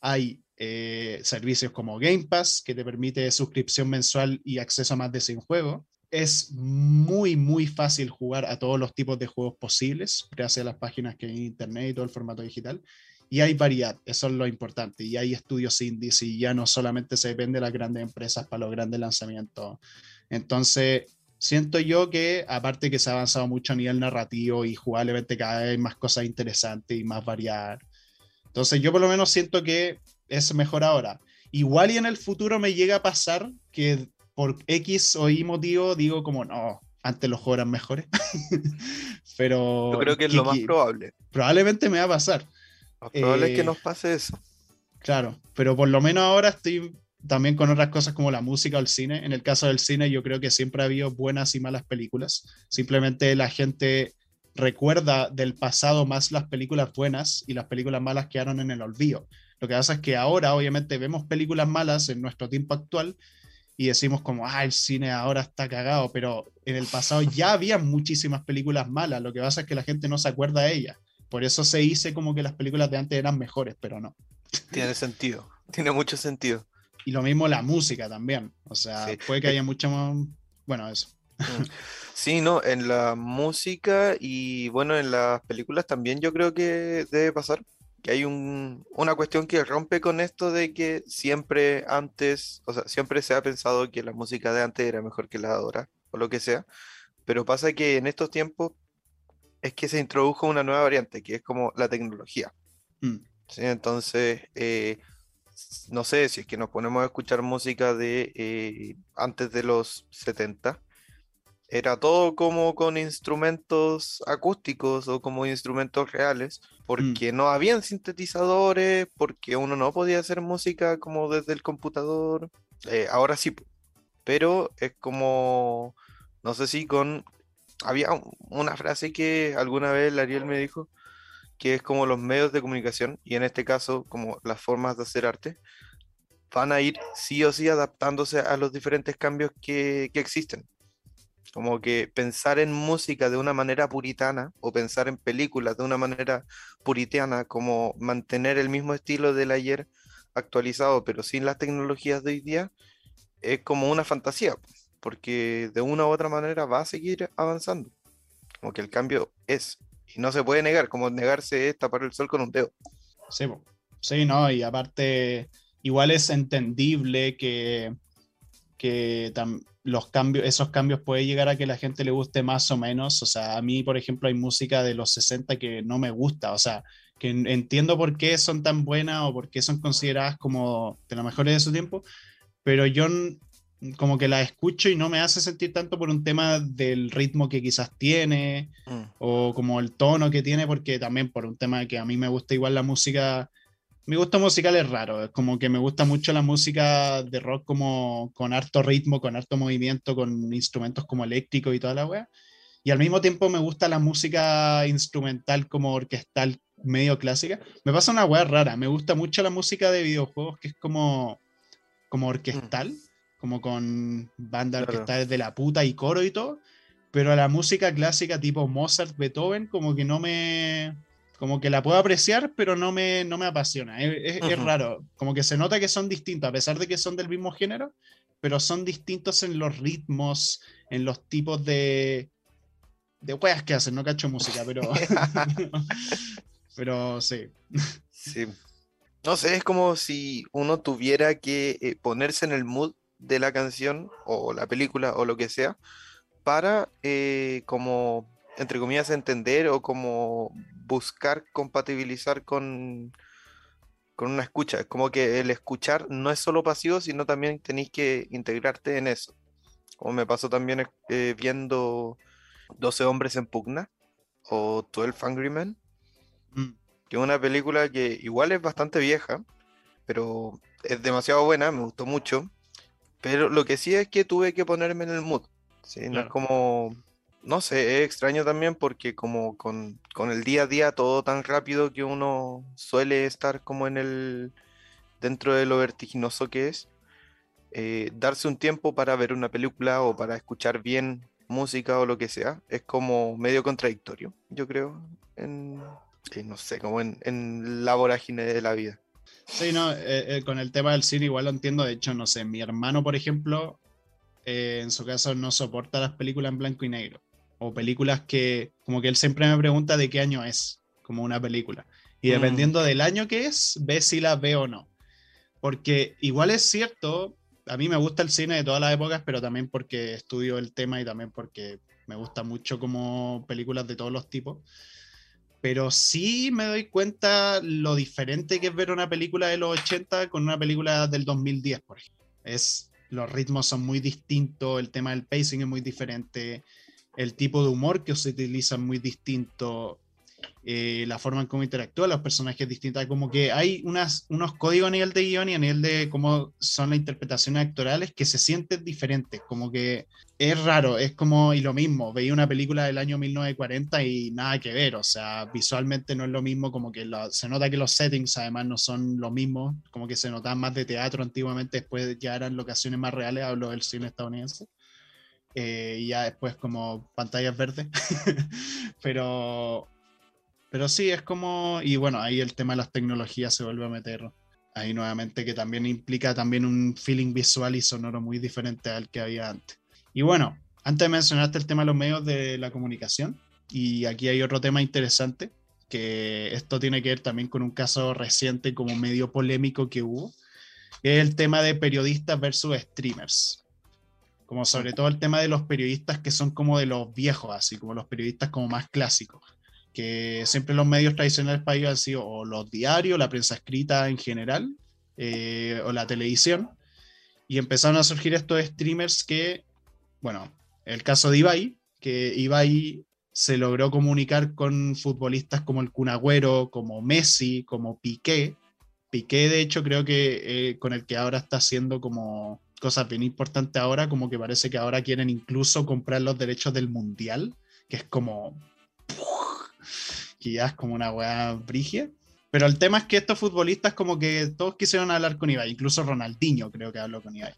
hay eh, servicios como Game Pass que te permite suscripción mensual y acceso a más de 100 juegos. Es muy, muy fácil jugar a todos los tipos de juegos posibles gracias a las páginas que hay en Internet y todo el formato digital y hay variedad, eso es lo importante, y hay estudios indies y ya no solamente se depende de las grandes empresas para los grandes lanzamientos. Entonces, siento yo que aparte que se ha avanzado mucho a nivel narrativo y jugablemente cada vez hay más cosas interesantes y más variadas. Entonces, yo por lo menos siento que es mejor ahora. Igual y en el futuro me llega a pasar que por X o Y motivo digo como, no, antes los juegos eran mejores. [LAUGHS] Pero... Yo creo que es lo más probable. Probablemente me va a pasar. Lo probable es que eh, nos pase eso. Claro, pero por lo menos ahora estoy también con otras cosas como la música o el cine. En el caso del cine, yo creo que siempre ha habido buenas y malas películas. Simplemente la gente recuerda del pasado más las películas buenas y las películas malas quedaron en el olvido. Lo que pasa es que ahora, obviamente, vemos películas malas en nuestro tiempo actual y decimos como, ah, el cine ahora está cagado, pero en el pasado ya había muchísimas películas malas. Lo que pasa es que la gente no se acuerda de ellas. Por eso se dice como que las películas de antes eran mejores, pero no. Tiene sentido, tiene mucho sentido. Y lo mismo la música también. O sea, puede que haya mucho más. Bueno, eso. Mm. Sí, no, en la música y bueno, en las películas también yo creo que debe pasar que hay una cuestión que rompe con esto de que siempre antes, o sea, siempre se ha pensado que la música de antes era mejor que la de ahora, o lo que sea, pero pasa que en estos tiempos es que se introdujo una nueva variante, que es como la tecnología. Mm. Entonces, eh, no sé si es que nos ponemos a escuchar música de eh, antes de los 70, era todo como con instrumentos acústicos o como instrumentos reales, mm. porque no habían sintetizadores, porque uno no podía hacer música como desde el computador. Eh, ahora sí, pero es como, no sé si con había una frase que alguna vez Ariel me dijo, que es como los medios de comunicación, y en este caso como las formas de hacer arte, van a ir sí o sí adaptándose a los diferentes cambios que, existen. Como que pensar en música de una manera puritana o pensar en películas de una manera puritana, como mantener el mismo estilo del ayer actualizado, pero sin las tecnologías de hoy día, es como una fantasía porque de una u otra manera va a seguir avanzando. Como que el cambio es, y no se puede negar, como negarse es tapar el sol con un dedo. Sí, sí, no, y aparte, igual es entendible que, que los cambios, esos cambios puede llegar a que la gente le guste más o menos. O sea, a mí, por ejemplo, hay música de los 60 que no me gusta. O sea, que entiendo por qué son tan buenas o por qué son consideradas como de las mejores de su tiempo, pero yo como que la escucho y no me hace sentir tanto por un tema del ritmo que quizás tiene mm. o como el tono que tiene, porque también por un tema que a mí me gusta igual la música, mi gusto musical es raro, es como que me gusta mucho la música de rock como con harto ritmo, con harto movimiento, con instrumentos como eléctricos y toda la wea. Y al mismo tiempo me gusta la música instrumental como orquestal medio clásica. Me pasa una wea rara, me gusta mucho la música de videojuegos que es como, como orquestal. Mm como con bandas que está desde la puta y coro y todo, pero a la música clásica tipo Mozart, Beethoven, como que no me, como que la puedo apreciar, pero no me, no me apasiona. Es, raro, como que se nota que son distintos, a pesar de que son del mismo género, pero son distintos en los ritmos, en los tipos de, de weas que hacen, no cacho música, pero, [LAUGHS] [LAUGHS] pero sí. Sí. No sé, es como si uno tuviera que eh, ponerse en el mood de la canción o la película o lo que sea para eh, como entre comillas entender o como buscar compatibilizar con, con una escucha. Es como que el escuchar no es solo pasivo, sino también tenéis que integrarte en eso. como me pasó también eh, viendo 12 hombres en pugna o 12 Angry Men, mm. que es una película que igual es bastante vieja, pero es demasiado buena, me gustó mucho. Pero lo que sí es que tuve que ponerme en el mood. ¿sí? No es como, no sé, es extraño también porque como con, con, el día a día todo tan rápido que uno suele estar como en el, dentro de lo vertiginoso que es, eh, darse un tiempo para ver una película o para escuchar bien música o lo que sea, es como medio contradictorio, yo creo, en, eh, no sé, como en, en la vorágine de la vida. Sí, no, eh, eh, con el tema del cine igual lo entiendo. De hecho, no sé, mi hermano, por ejemplo, eh, en su caso no soporta las películas en blanco y negro. O películas que, como que él siempre me pregunta de qué año es, como una película. Y mm. dependiendo del año que es, ve si la ve o no. Porque igual es cierto, a mí me gusta el cine de todas las épocas, pero también porque estudio el tema y también porque me gusta mucho como películas de todos los tipos pero sí me doy cuenta lo diferente que es ver una película de los 80 con una película del 2010, por ejemplo. Es, los ritmos son muy distintos, el tema del pacing es muy diferente, el tipo de humor que se utiliza es muy distinto, eh, la forma en cómo interactúan los personajes distintas, como que hay unas, unos códigos a nivel de guion y a nivel de cómo son las interpretaciones actorales que se sienten diferentes, como que es raro, es como, y lo mismo, veía una película del año 1940 y nada que ver, o sea, visualmente no es lo mismo, como que se nota que los settings además no son lo mismo, como que se notan más de teatro antiguamente, después ya eran locaciones más reales, hablo del cine estadounidense. Eh, y ya después como pantallas verdes, [LAUGHS] pero pero sí, es como, y bueno, ahí el tema de las tecnologías se vuelve a meter ahí nuevamente, que también implica también un feeling visual y sonoro muy diferente al que había antes. Y bueno, antes mencionaste el tema de los medios de la comunicación, y aquí hay otro tema interesante, que esto tiene que ver también con un caso reciente como medio polémico que hubo, que es el tema de periodistas versus streamers. Como sobre todo el tema de los periodistas que son como de los viejos, así como los periodistas como más clásicos que siempre los medios tradicionales para ellos han sido o los diarios, la prensa escrita en general, eh, o la televisión, y empezaron a surgir estos streamers que, bueno, el caso de Ibai, que Ibai se logró comunicar con futbolistas como el Cunagüero, como Messi, como Piqué. Piqué, de hecho, creo que eh, con el que ahora está haciendo como cosas bien importantes ahora, como que parece que ahora quieren incluso comprar los derechos del Mundial, que es como [LAUGHS] que ya es como una weá brigia. Pero el tema es que estos futbolistas como que todos quisieron hablar con Ibai, incluso Ronaldinho creo que habló con Ibai.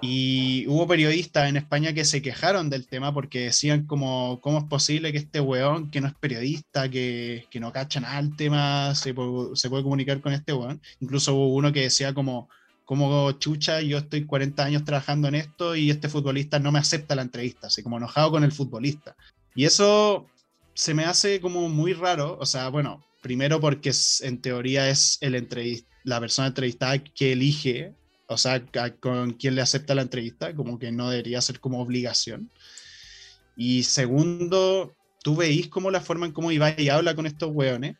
Y hubo periodistas en España que se quejaron del tema porque decían como, ¿cómo es posible que este weón, que no es periodista, que, que no cacha nada el tema, se, se, puede comunicar con este weón? Incluso hubo uno que decía como, como chucha, yo estoy 40 años trabajando en esto y este futbolista no me acepta la entrevista, así como enojado con el futbolista. Y eso se me hace como muy raro, o sea, bueno, primero porque en teoría es el la persona entrevistada que elige, o sea, con quien le acepta la entrevista, como que no debería ser como obligación. Y segundo, tú veis como la forma en cómo Ibai habla con estos weones,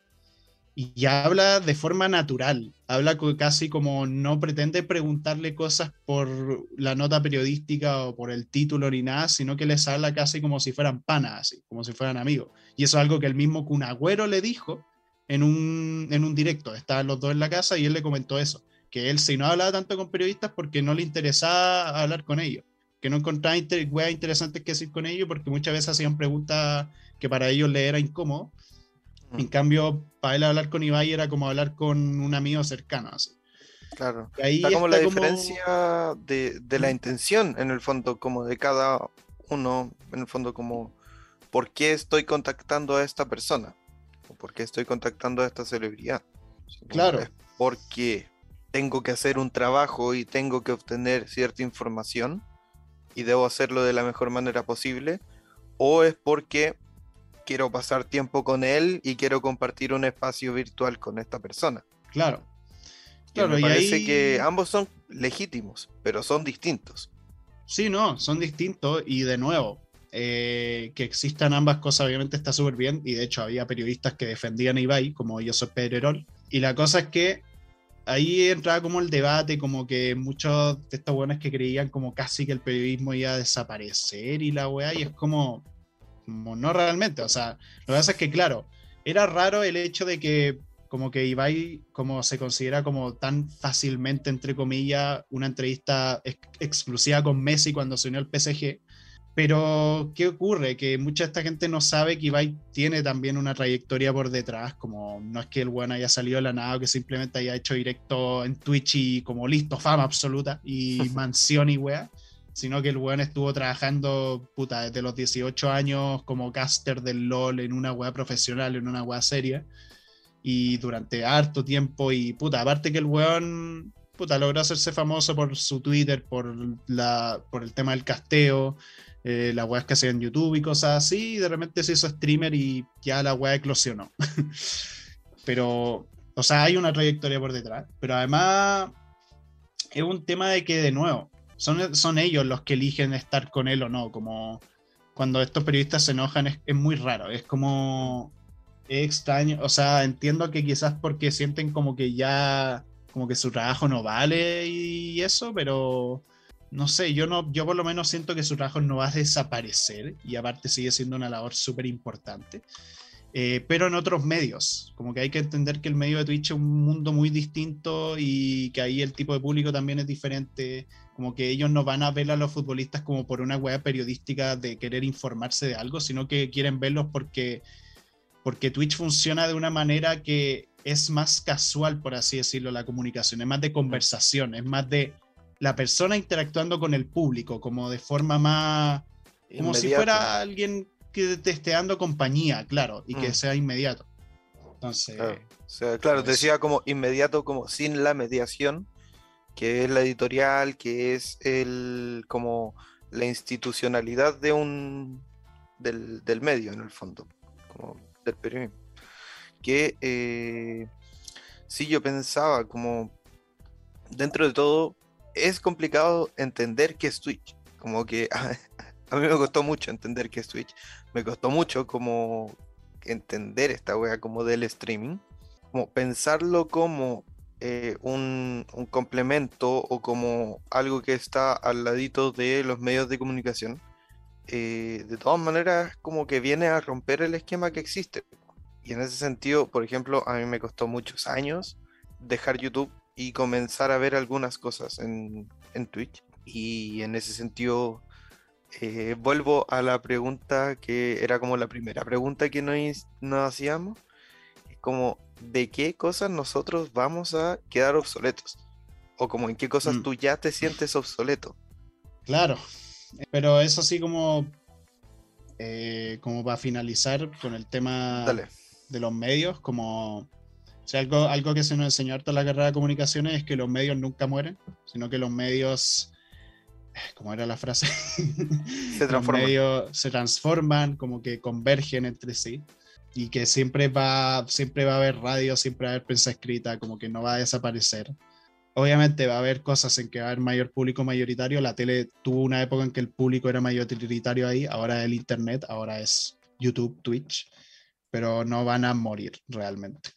y habla de forma natural, habla casi como no pretende preguntarle cosas por la nota periodística o por el título ni nada, sino que les habla casi como si fueran panas, así, como si fueran amigos. Y eso es algo que el mismo Cunagüero le dijo en un, en un directo, estaban los dos en la casa y él le comentó eso, que él si no hablaba tanto con periodistas porque no le interesaba hablar con ellos, que no encontraba inter interesantes que decir con ellos porque muchas veces hacían preguntas que para ellos le era incómodo en cambio, para él hablar con Ibai era como hablar con un amigo cercano. Así. Claro. ahí está como la diferencia de, de, la intención, en el fondo, como de cada uno, en el fondo, como por qué estoy contactando a esta persona, o por qué estoy contactando a esta celebridad. Claro. Es porque tengo que hacer un trabajo y tengo que obtener cierta información y debo hacerlo de la mejor manera posible, o es porque quiero pasar tiempo con él y quiero compartir un espacio virtual con esta persona. Claro. claro me parece que ambos son legítimos, pero son distintos. Sí, no, son distintos y de nuevo, eh, que existan ambas cosas obviamente está súper bien y de hecho había periodistas que defendían a Ibai, como yo soy Pedro Herol. Y la cosa es que ahí entraba como el debate, como que muchos de estos buenos que creían como casi que el periodismo iba a desaparecer y la weá, y es como, como no realmente, o sea, lo que pasa es que claro, era raro el hecho de que como que Ibai, como se considera como tan fácilmente, entre comillas, una entrevista exclusiva con Messi cuando se unió al PSG, pero, ¿qué ocurre? Que mucha de esta gente no sabe que Ibai tiene también una trayectoria por detrás, como no es que el bueno haya salido de la nada, o que simplemente haya hecho directo en Twitch y como listo, fama absoluta y [LAUGHS] mansión y wea, sino que el weón estuvo trabajando, puta, desde los 18 años como caster del LOL en una wea profesional, en una wea seria, y durante harto tiempo, y puta, aparte que el weón, puta, logró hacerse famoso por su Twitter, por, la, por el tema del casteo, eh, las weas que hacía YouTube y cosas así, y de repente se hizo streamer y ya la wea eclosionó. [LAUGHS] pero, o sea, hay una trayectoria por detrás, pero además es un tema de que, de nuevo, son, son ellos los que eligen estar con él o no, como cuando estos periodistas se enojan es, es muy raro, es como es extraño, o sea, entiendo que quizás porque sienten como que ya, como que su trabajo no vale y eso, pero no sé, yo no, yo por lo menos siento que su trabajo no va a desaparecer y aparte sigue siendo una labor súper importante. Eh, pero en otros medios, como que hay que entender que el medio de Twitch es un mundo muy distinto y que ahí el tipo de público también es diferente, como que ellos no van a ver a los futbolistas como por una web periodística de querer informarse de algo, sino que quieren verlos porque, porque Twitch funciona de una manera que es más casual, por así decirlo, la comunicación, es más de conversación, es más de la persona interactuando con el público, como de forma más... Como si fuera alguien que te esté dando compañía, claro, y que mm. sea inmediato. Entonces... Claro, o sea, claro decía como inmediato, como sin la mediación, que es la editorial, que es el como la institucionalidad de un del, del medio en el fondo, como del periodismo. Que eh, sí yo pensaba como dentro de todo es complicado entender qué es Twitch. Como que [LAUGHS] a, mí me costó mucho entender qué es Twitch. Me costó mucho como entender esta wea como del streaming. Como pensarlo como eh, un, complemento o como algo que está al ladito de los medios de comunicación. Eh, de todas maneras, como que viene a romper el esquema que existe. Y en ese sentido, por ejemplo, a mí me costó muchos años dejar YouTube y comenzar a ver algunas cosas en, Twitch. Y en ese sentido, eh, vuelvo a la pregunta que era como la primera pregunta que nos, nos hacíamos. Como, ¿de qué cosas nosotros vamos a quedar obsoletos? O como, ¿en qué cosas mm. tú ya te sientes obsoleto? Claro, pero eso sí como, eh, como para finalizar con el tema de los medios, como o sea, algo, algo que se nos enseñó harto en la carrera de comunicaciones es que los medios nunca mueren, sino que los medios, ¿cómo era la frase? Se [LAUGHS] transforman. se transforman, como que convergen entre sí. Y que siempre va, siempre va a haber radio, siempre va a haber prensa escrita, como que no va a desaparecer. Obviamente va a haber cosas en que va a haber mayor público mayoritario. La tele tuvo una época en que el público era mayoritario ahí, ahora es el Internet, ahora es YouTube, Twitch, pero no van a morir realmente.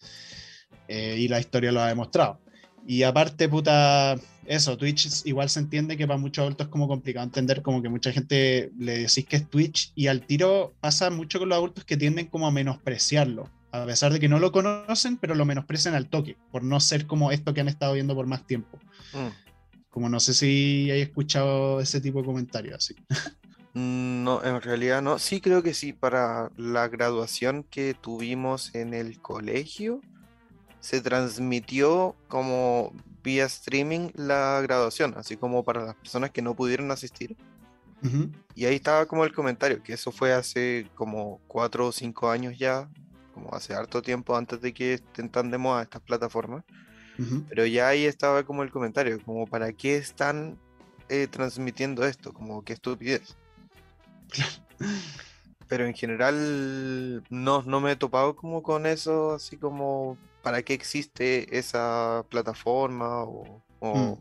Eh, y la historia lo ha demostrado. Y aparte, puta, eso, Twitch igual se entiende que para muchos adultos es como complicado entender, como que mucha gente le decís que es Twitch y al tiro pasa mucho con los adultos que tienden como a menospreciarlo, a pesar de que no lo conocen, pero lo menosprecian al toque, por no ser como esto que han estado viendo por más tiempo. Mm. Como no sé si hay escuchado ese tipo de comentarios así. Mm, no, en realidad no. Sí creo que sí, para la graduación que tuvimos en el colegio, se transmitió como vía streaming la graduación, así como para las personas que no pudieron asistir. Y ahí estaba como el comentario, que eso fue hace como cuatro o cinco años ya, como hace harto tiempo antes de que estén tan de moda estas plataformas. Pero ya ahí estaba como el comentario, como para qué están eh, transmitiendo esto, como qué estupidez. [LAUGHS] Pero en general no, no me he topado como con eso, así como para qué existe esa plataforma o... Mm.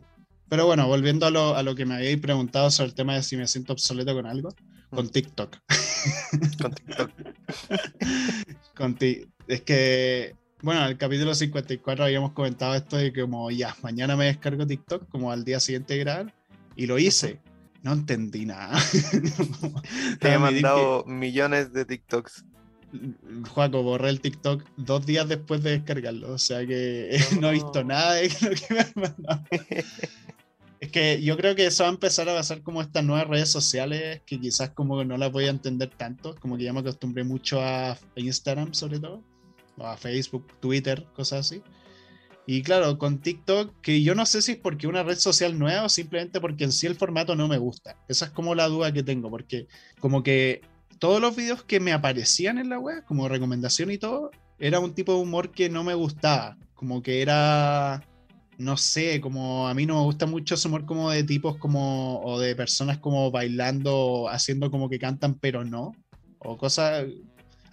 Pero bueno, volviendo a lo, a lo, que me habéis preguntado sobre el tema de si me siento obsoleto con algo, con mm. TikTok. [LAUGHS] con TikTok. [LAUGHS] es que, bueno, en el capítulo 54 habíamos comentado esto de que como ya, mañana me descargo TikTok, como al día siguiente de grabar, y lo hice. No entendí nada. [LAUGHS] Te he mandado millones de TikToks. Juaco, borré el TikTok dos días después de descargarlo, o sea que [LAUGHS] no, he visto nada de lo que me han mandado. [LAUGHS] es que yo creo que eso va a empezar a pasar como estas nuevas redes sociales que quizás como que no las voy a entender tanto, como que ya me acostumbré mucho a Instagram sobre todo a Facebook, Twitter, cosas así. Y claro, con TikTok, que yo no sé si es porque una red social nueva o simplemente porque en sí el formato no me gusta. Esa es como la duda que tengo, porque como que todos los videos que me aparecían en la web, como recomendación y todo, era un tipo de humor que no me gustaba. Como que era, no sé, como a mí no me gusta mucho ese humor como de tipos como, o de personas como bailando, haciendo como que cantan pero no. O cosas,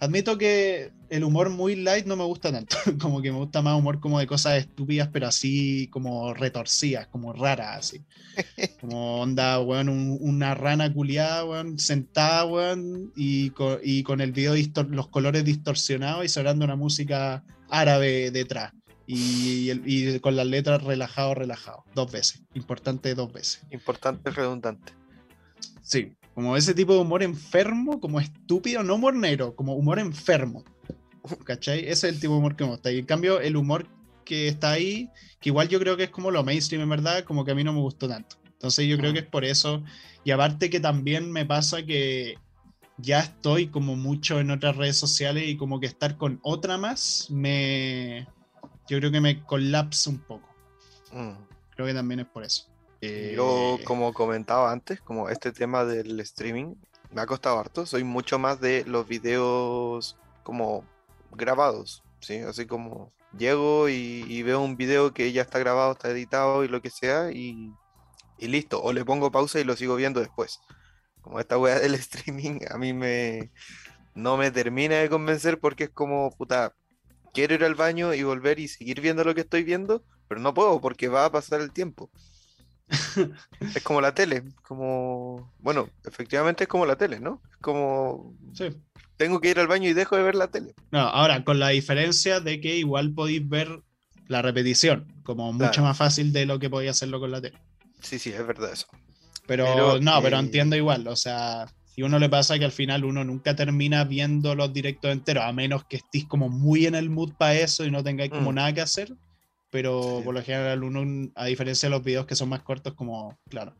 Admito que el humor muy light no me gusta tanto, [LAUGHS] como que me gusta más humor como de cosas estúpidas, pero así como retorcidas, como raras, así. [LAUGHS] Como onda, weón, una rana culiada, weón, sentada, weón, y con, el video, los colores distorsionados y sonando una música árabe detrás. Y, y, con las letras relajado, relajado, dos veces. Importante dos veces. Importante, redundante. Sí, como ese tipo de humor enfermo, como estúpido, no humor negro, como humor enfermo. ¿Cachai? Ese es el tipo de humor que me gusta. Y en cambio, el humor que está ahí, que igual yo creo que es como lo mainstream en verdad, como que a mí no me gustó tanto. Entonces yo creo que es por eso. Y aparte que también me pasa que ya estoy como mucho en otras redes sociales y como que estar con otra más me... Yo creo que me colapsa un poco. Mm. Creo que también es por eso. Yo, eh, como comentaba antes, como este tema del streaming me ha costado harto. Soy mucho más de los videos como grabados, ¿sí? Así como llego y, veo un video que ya está grabado, está editado y lo que sea, y, listo. O le pongo pausa y lo sigo viendo después. Como esta weá del [LAUGHS] streaming a mí me no me termina de convencer porque es como, puta, quiero ir al baño y volver y seguir viendo lo que estoy viendo, pero no puedo porque va a pasar el tiempo es como la tele, como, bueno, efectivamente es como la tele, ¿no? Es como, tengo que ir al baño y dejo de ver la tele. No, ahora, con la diferencia de que igual podéis ver la repetición, como mucho más fácil de lo que podía hacerlo con la tele. Sí, sí, es verdad eso. Pero, no, pero entiendo igual, o sea, y uno le pasa que al final uno nunca termina viendo los directos enteros, a menos que estéis como muy en el mood para eso y no tengáis como mm. nada que hacer pero por lo general uno, a diferencia de los videos que son más cortos, como, claro.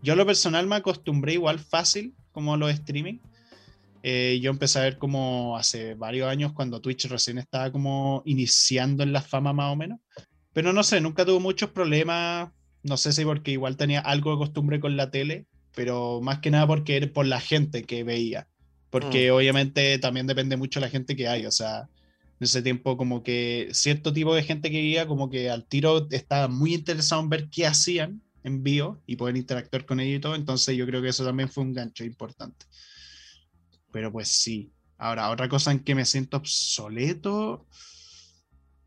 Yo lo personal me acostumbré igual fácil como los streaming. Eh, yo empecé a ver como hace varios años cuando Twitch recién estaba como iniciando en la fama más o menos. Pero no sé, nunca tuve muchos problemas. No sé si porque igual tenía algo de costumbre con la tele, pero más que nada porque era por la gente que veía. Porque mm. obviamente también depende mucho de la gente que hay. O sea, en ese tiempo como que cierto tipo de gente que iba como que al tiro estaba muy interesado en ver qué hacían en vivo y poder interactuar con ellos y todo, entonces yo creo que eso también fue un gancho importante. Pero pues sí. Ahora, otra cosa en que me siento obsoleto,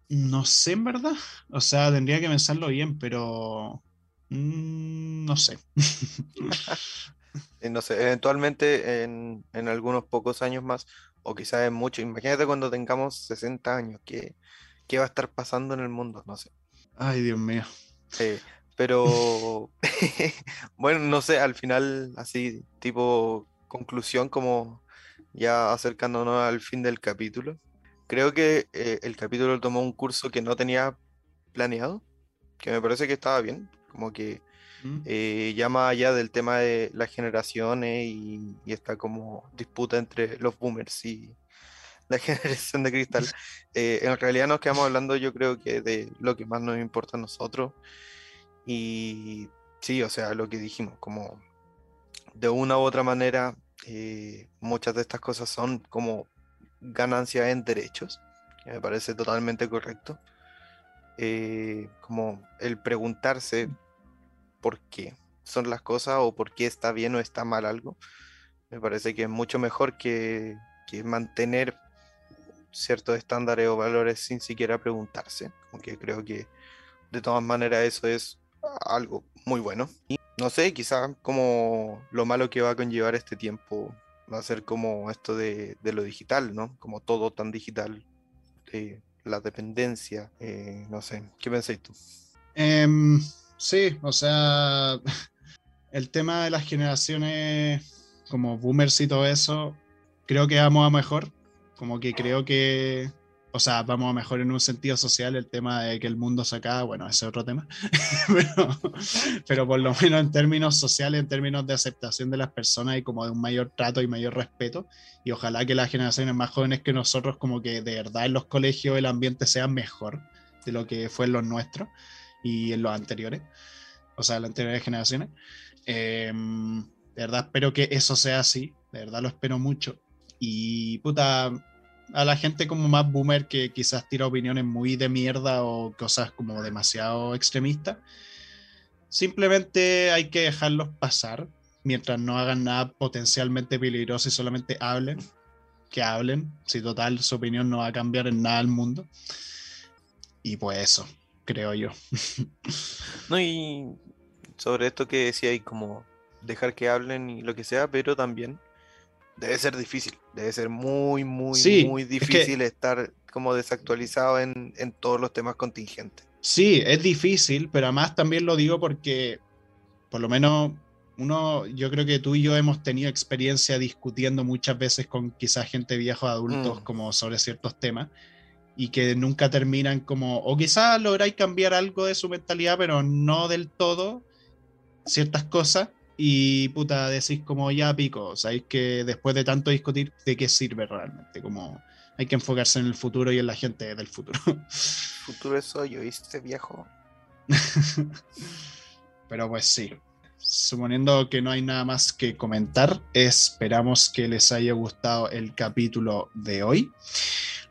no sé en verdad, o sea, tendría que pensarlo bien, pero mm, no sé. [LAUGHS] no sé, eventualmente en, en algunos pocos años más o quizás es mucho. Imagínate cuando tengamos 60 años, ¿qué, ¿qué, va a estar pasando en el mundo? No sé. Ay, Dios mío. Sí, pero [LAUGHS] bueno, no sé, al final, así, tipo conclusión, como ya acercándonos al fin del capítulo. Creo que eh, el capítulo tomó un curso que no tenía planeado, que me parece que estaba bien, como que eh, ya más allá del tema de las generaciones y, esta como disputa entre los boomers y la [LAUGHS] generación de cristal, eh, en realidad nos quedamos hablando yo creo que de lo que más nos importa a nosotros. Y sí, o sea, lo que dijimos, como de una u otra manera, eh, muchas de estas cosas son como ganancia en derechos, que me parece totalmente correcto. como el preguntarse por qué son las cosas o por qué está bien o está mal algo. Me parece que es mucho mejor que, mantener ciertos estándares o valores sin siquiera preguntarse, aunque creo que de todas maneras eso es algo muy bueno. Y no sé, quizás como lo malo que va a conllevar este tiempo va a ser como esto de, lo digital, ¿no? Como todo tan digital, eh, la dependencia, eh, no sé, ¿qué pensáis tú? Em, sí, o sea, [LAUGHS] el tema de las generaciones como boomers y todo eso, creo que vamos a mejor, como que creo que o sea, vamos a mejor en un sentido social el tema de que el mundo se acaba, bueno, ese es otro tema, [LAUGHS] pero, por lo menos en términos sociales, en términos de aceptación de las personas y como de un mayor trato y mayor respeto, y ojalá que las generaciones más jóvenes que nosotros, como que de verdad en los colegios el ambiente sea mejor de lo que fue en los nuestros y en los anteriores, o sea, en las anteriores generaciones. Em, de verdad espero que eso sea así, de verdad lo espero mucho. Y puta, a la gente como más boomer que quizás tira opiniones muy de mierda o cosas como demasiado extremistas. Simplemente hay que dejarlos pasar mientras no hagan nada potencialmente peligroso y solamente hablen. Que hablen, si total su opinión no va a cambiar en nada el mundo. Y pues eso, creo yo. [LAUGHS] No, y sobre esto que decía, hay como dejar que hablen y lo que sea, pero también debe ser difícil, debe ser muy, muy, muy difícil estar como desactualizado en, todos los temas contingentes. Sí, es difícil, pero además también lo digo porque, por lo menos, uno, yo creo que tú y yo hemos tenido experiencia discutiendo muchas veces con quizás gente viejos adultos mm. como sobre ciertos temas y que nunca terminan como, o quizás lográis cambiar algo de su mentalidad, pero no del todo ciertas cosas y puta, decís como ya pico, sabéis que después de tanto discutir, ¿de qué sirve realmente? Como hay que enfocarse en el futuro y en la gente del futuro. futuro es hoy, ¿oíste, viejo? [LAUGHS] Pero pues sí, suponiendo que no hay nada más que comentar, esperamos que les haya gustado el capítulo de hoy.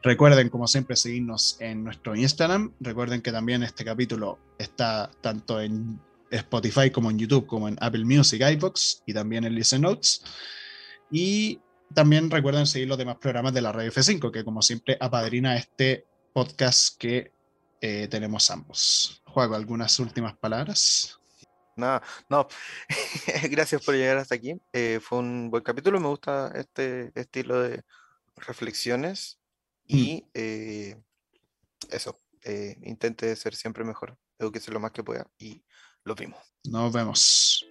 Recuerden, como siempre, seguirnos en nuestro Instagram. Recuerden que también este capítulo está tanto en Spotify como en YouTube, como en Apple Music, iBox y también en Listen Notes. Y también recuerden seguir los demás programas de la Radio F5, que como siempre apadrina este podcast que eh, tenemos ambos. Juego, ¿algunas últimas palabras? Nada, no. [LAUGHS] Gracias por llegar hasta aquí. Eh, fue un buen capítulo. Me gusta este estilo de reflexiones. Y mm. eh, eso, intente ser siempre mejor. Tengo que ser lo más que pueda. Y lo vimos. Nos vemos.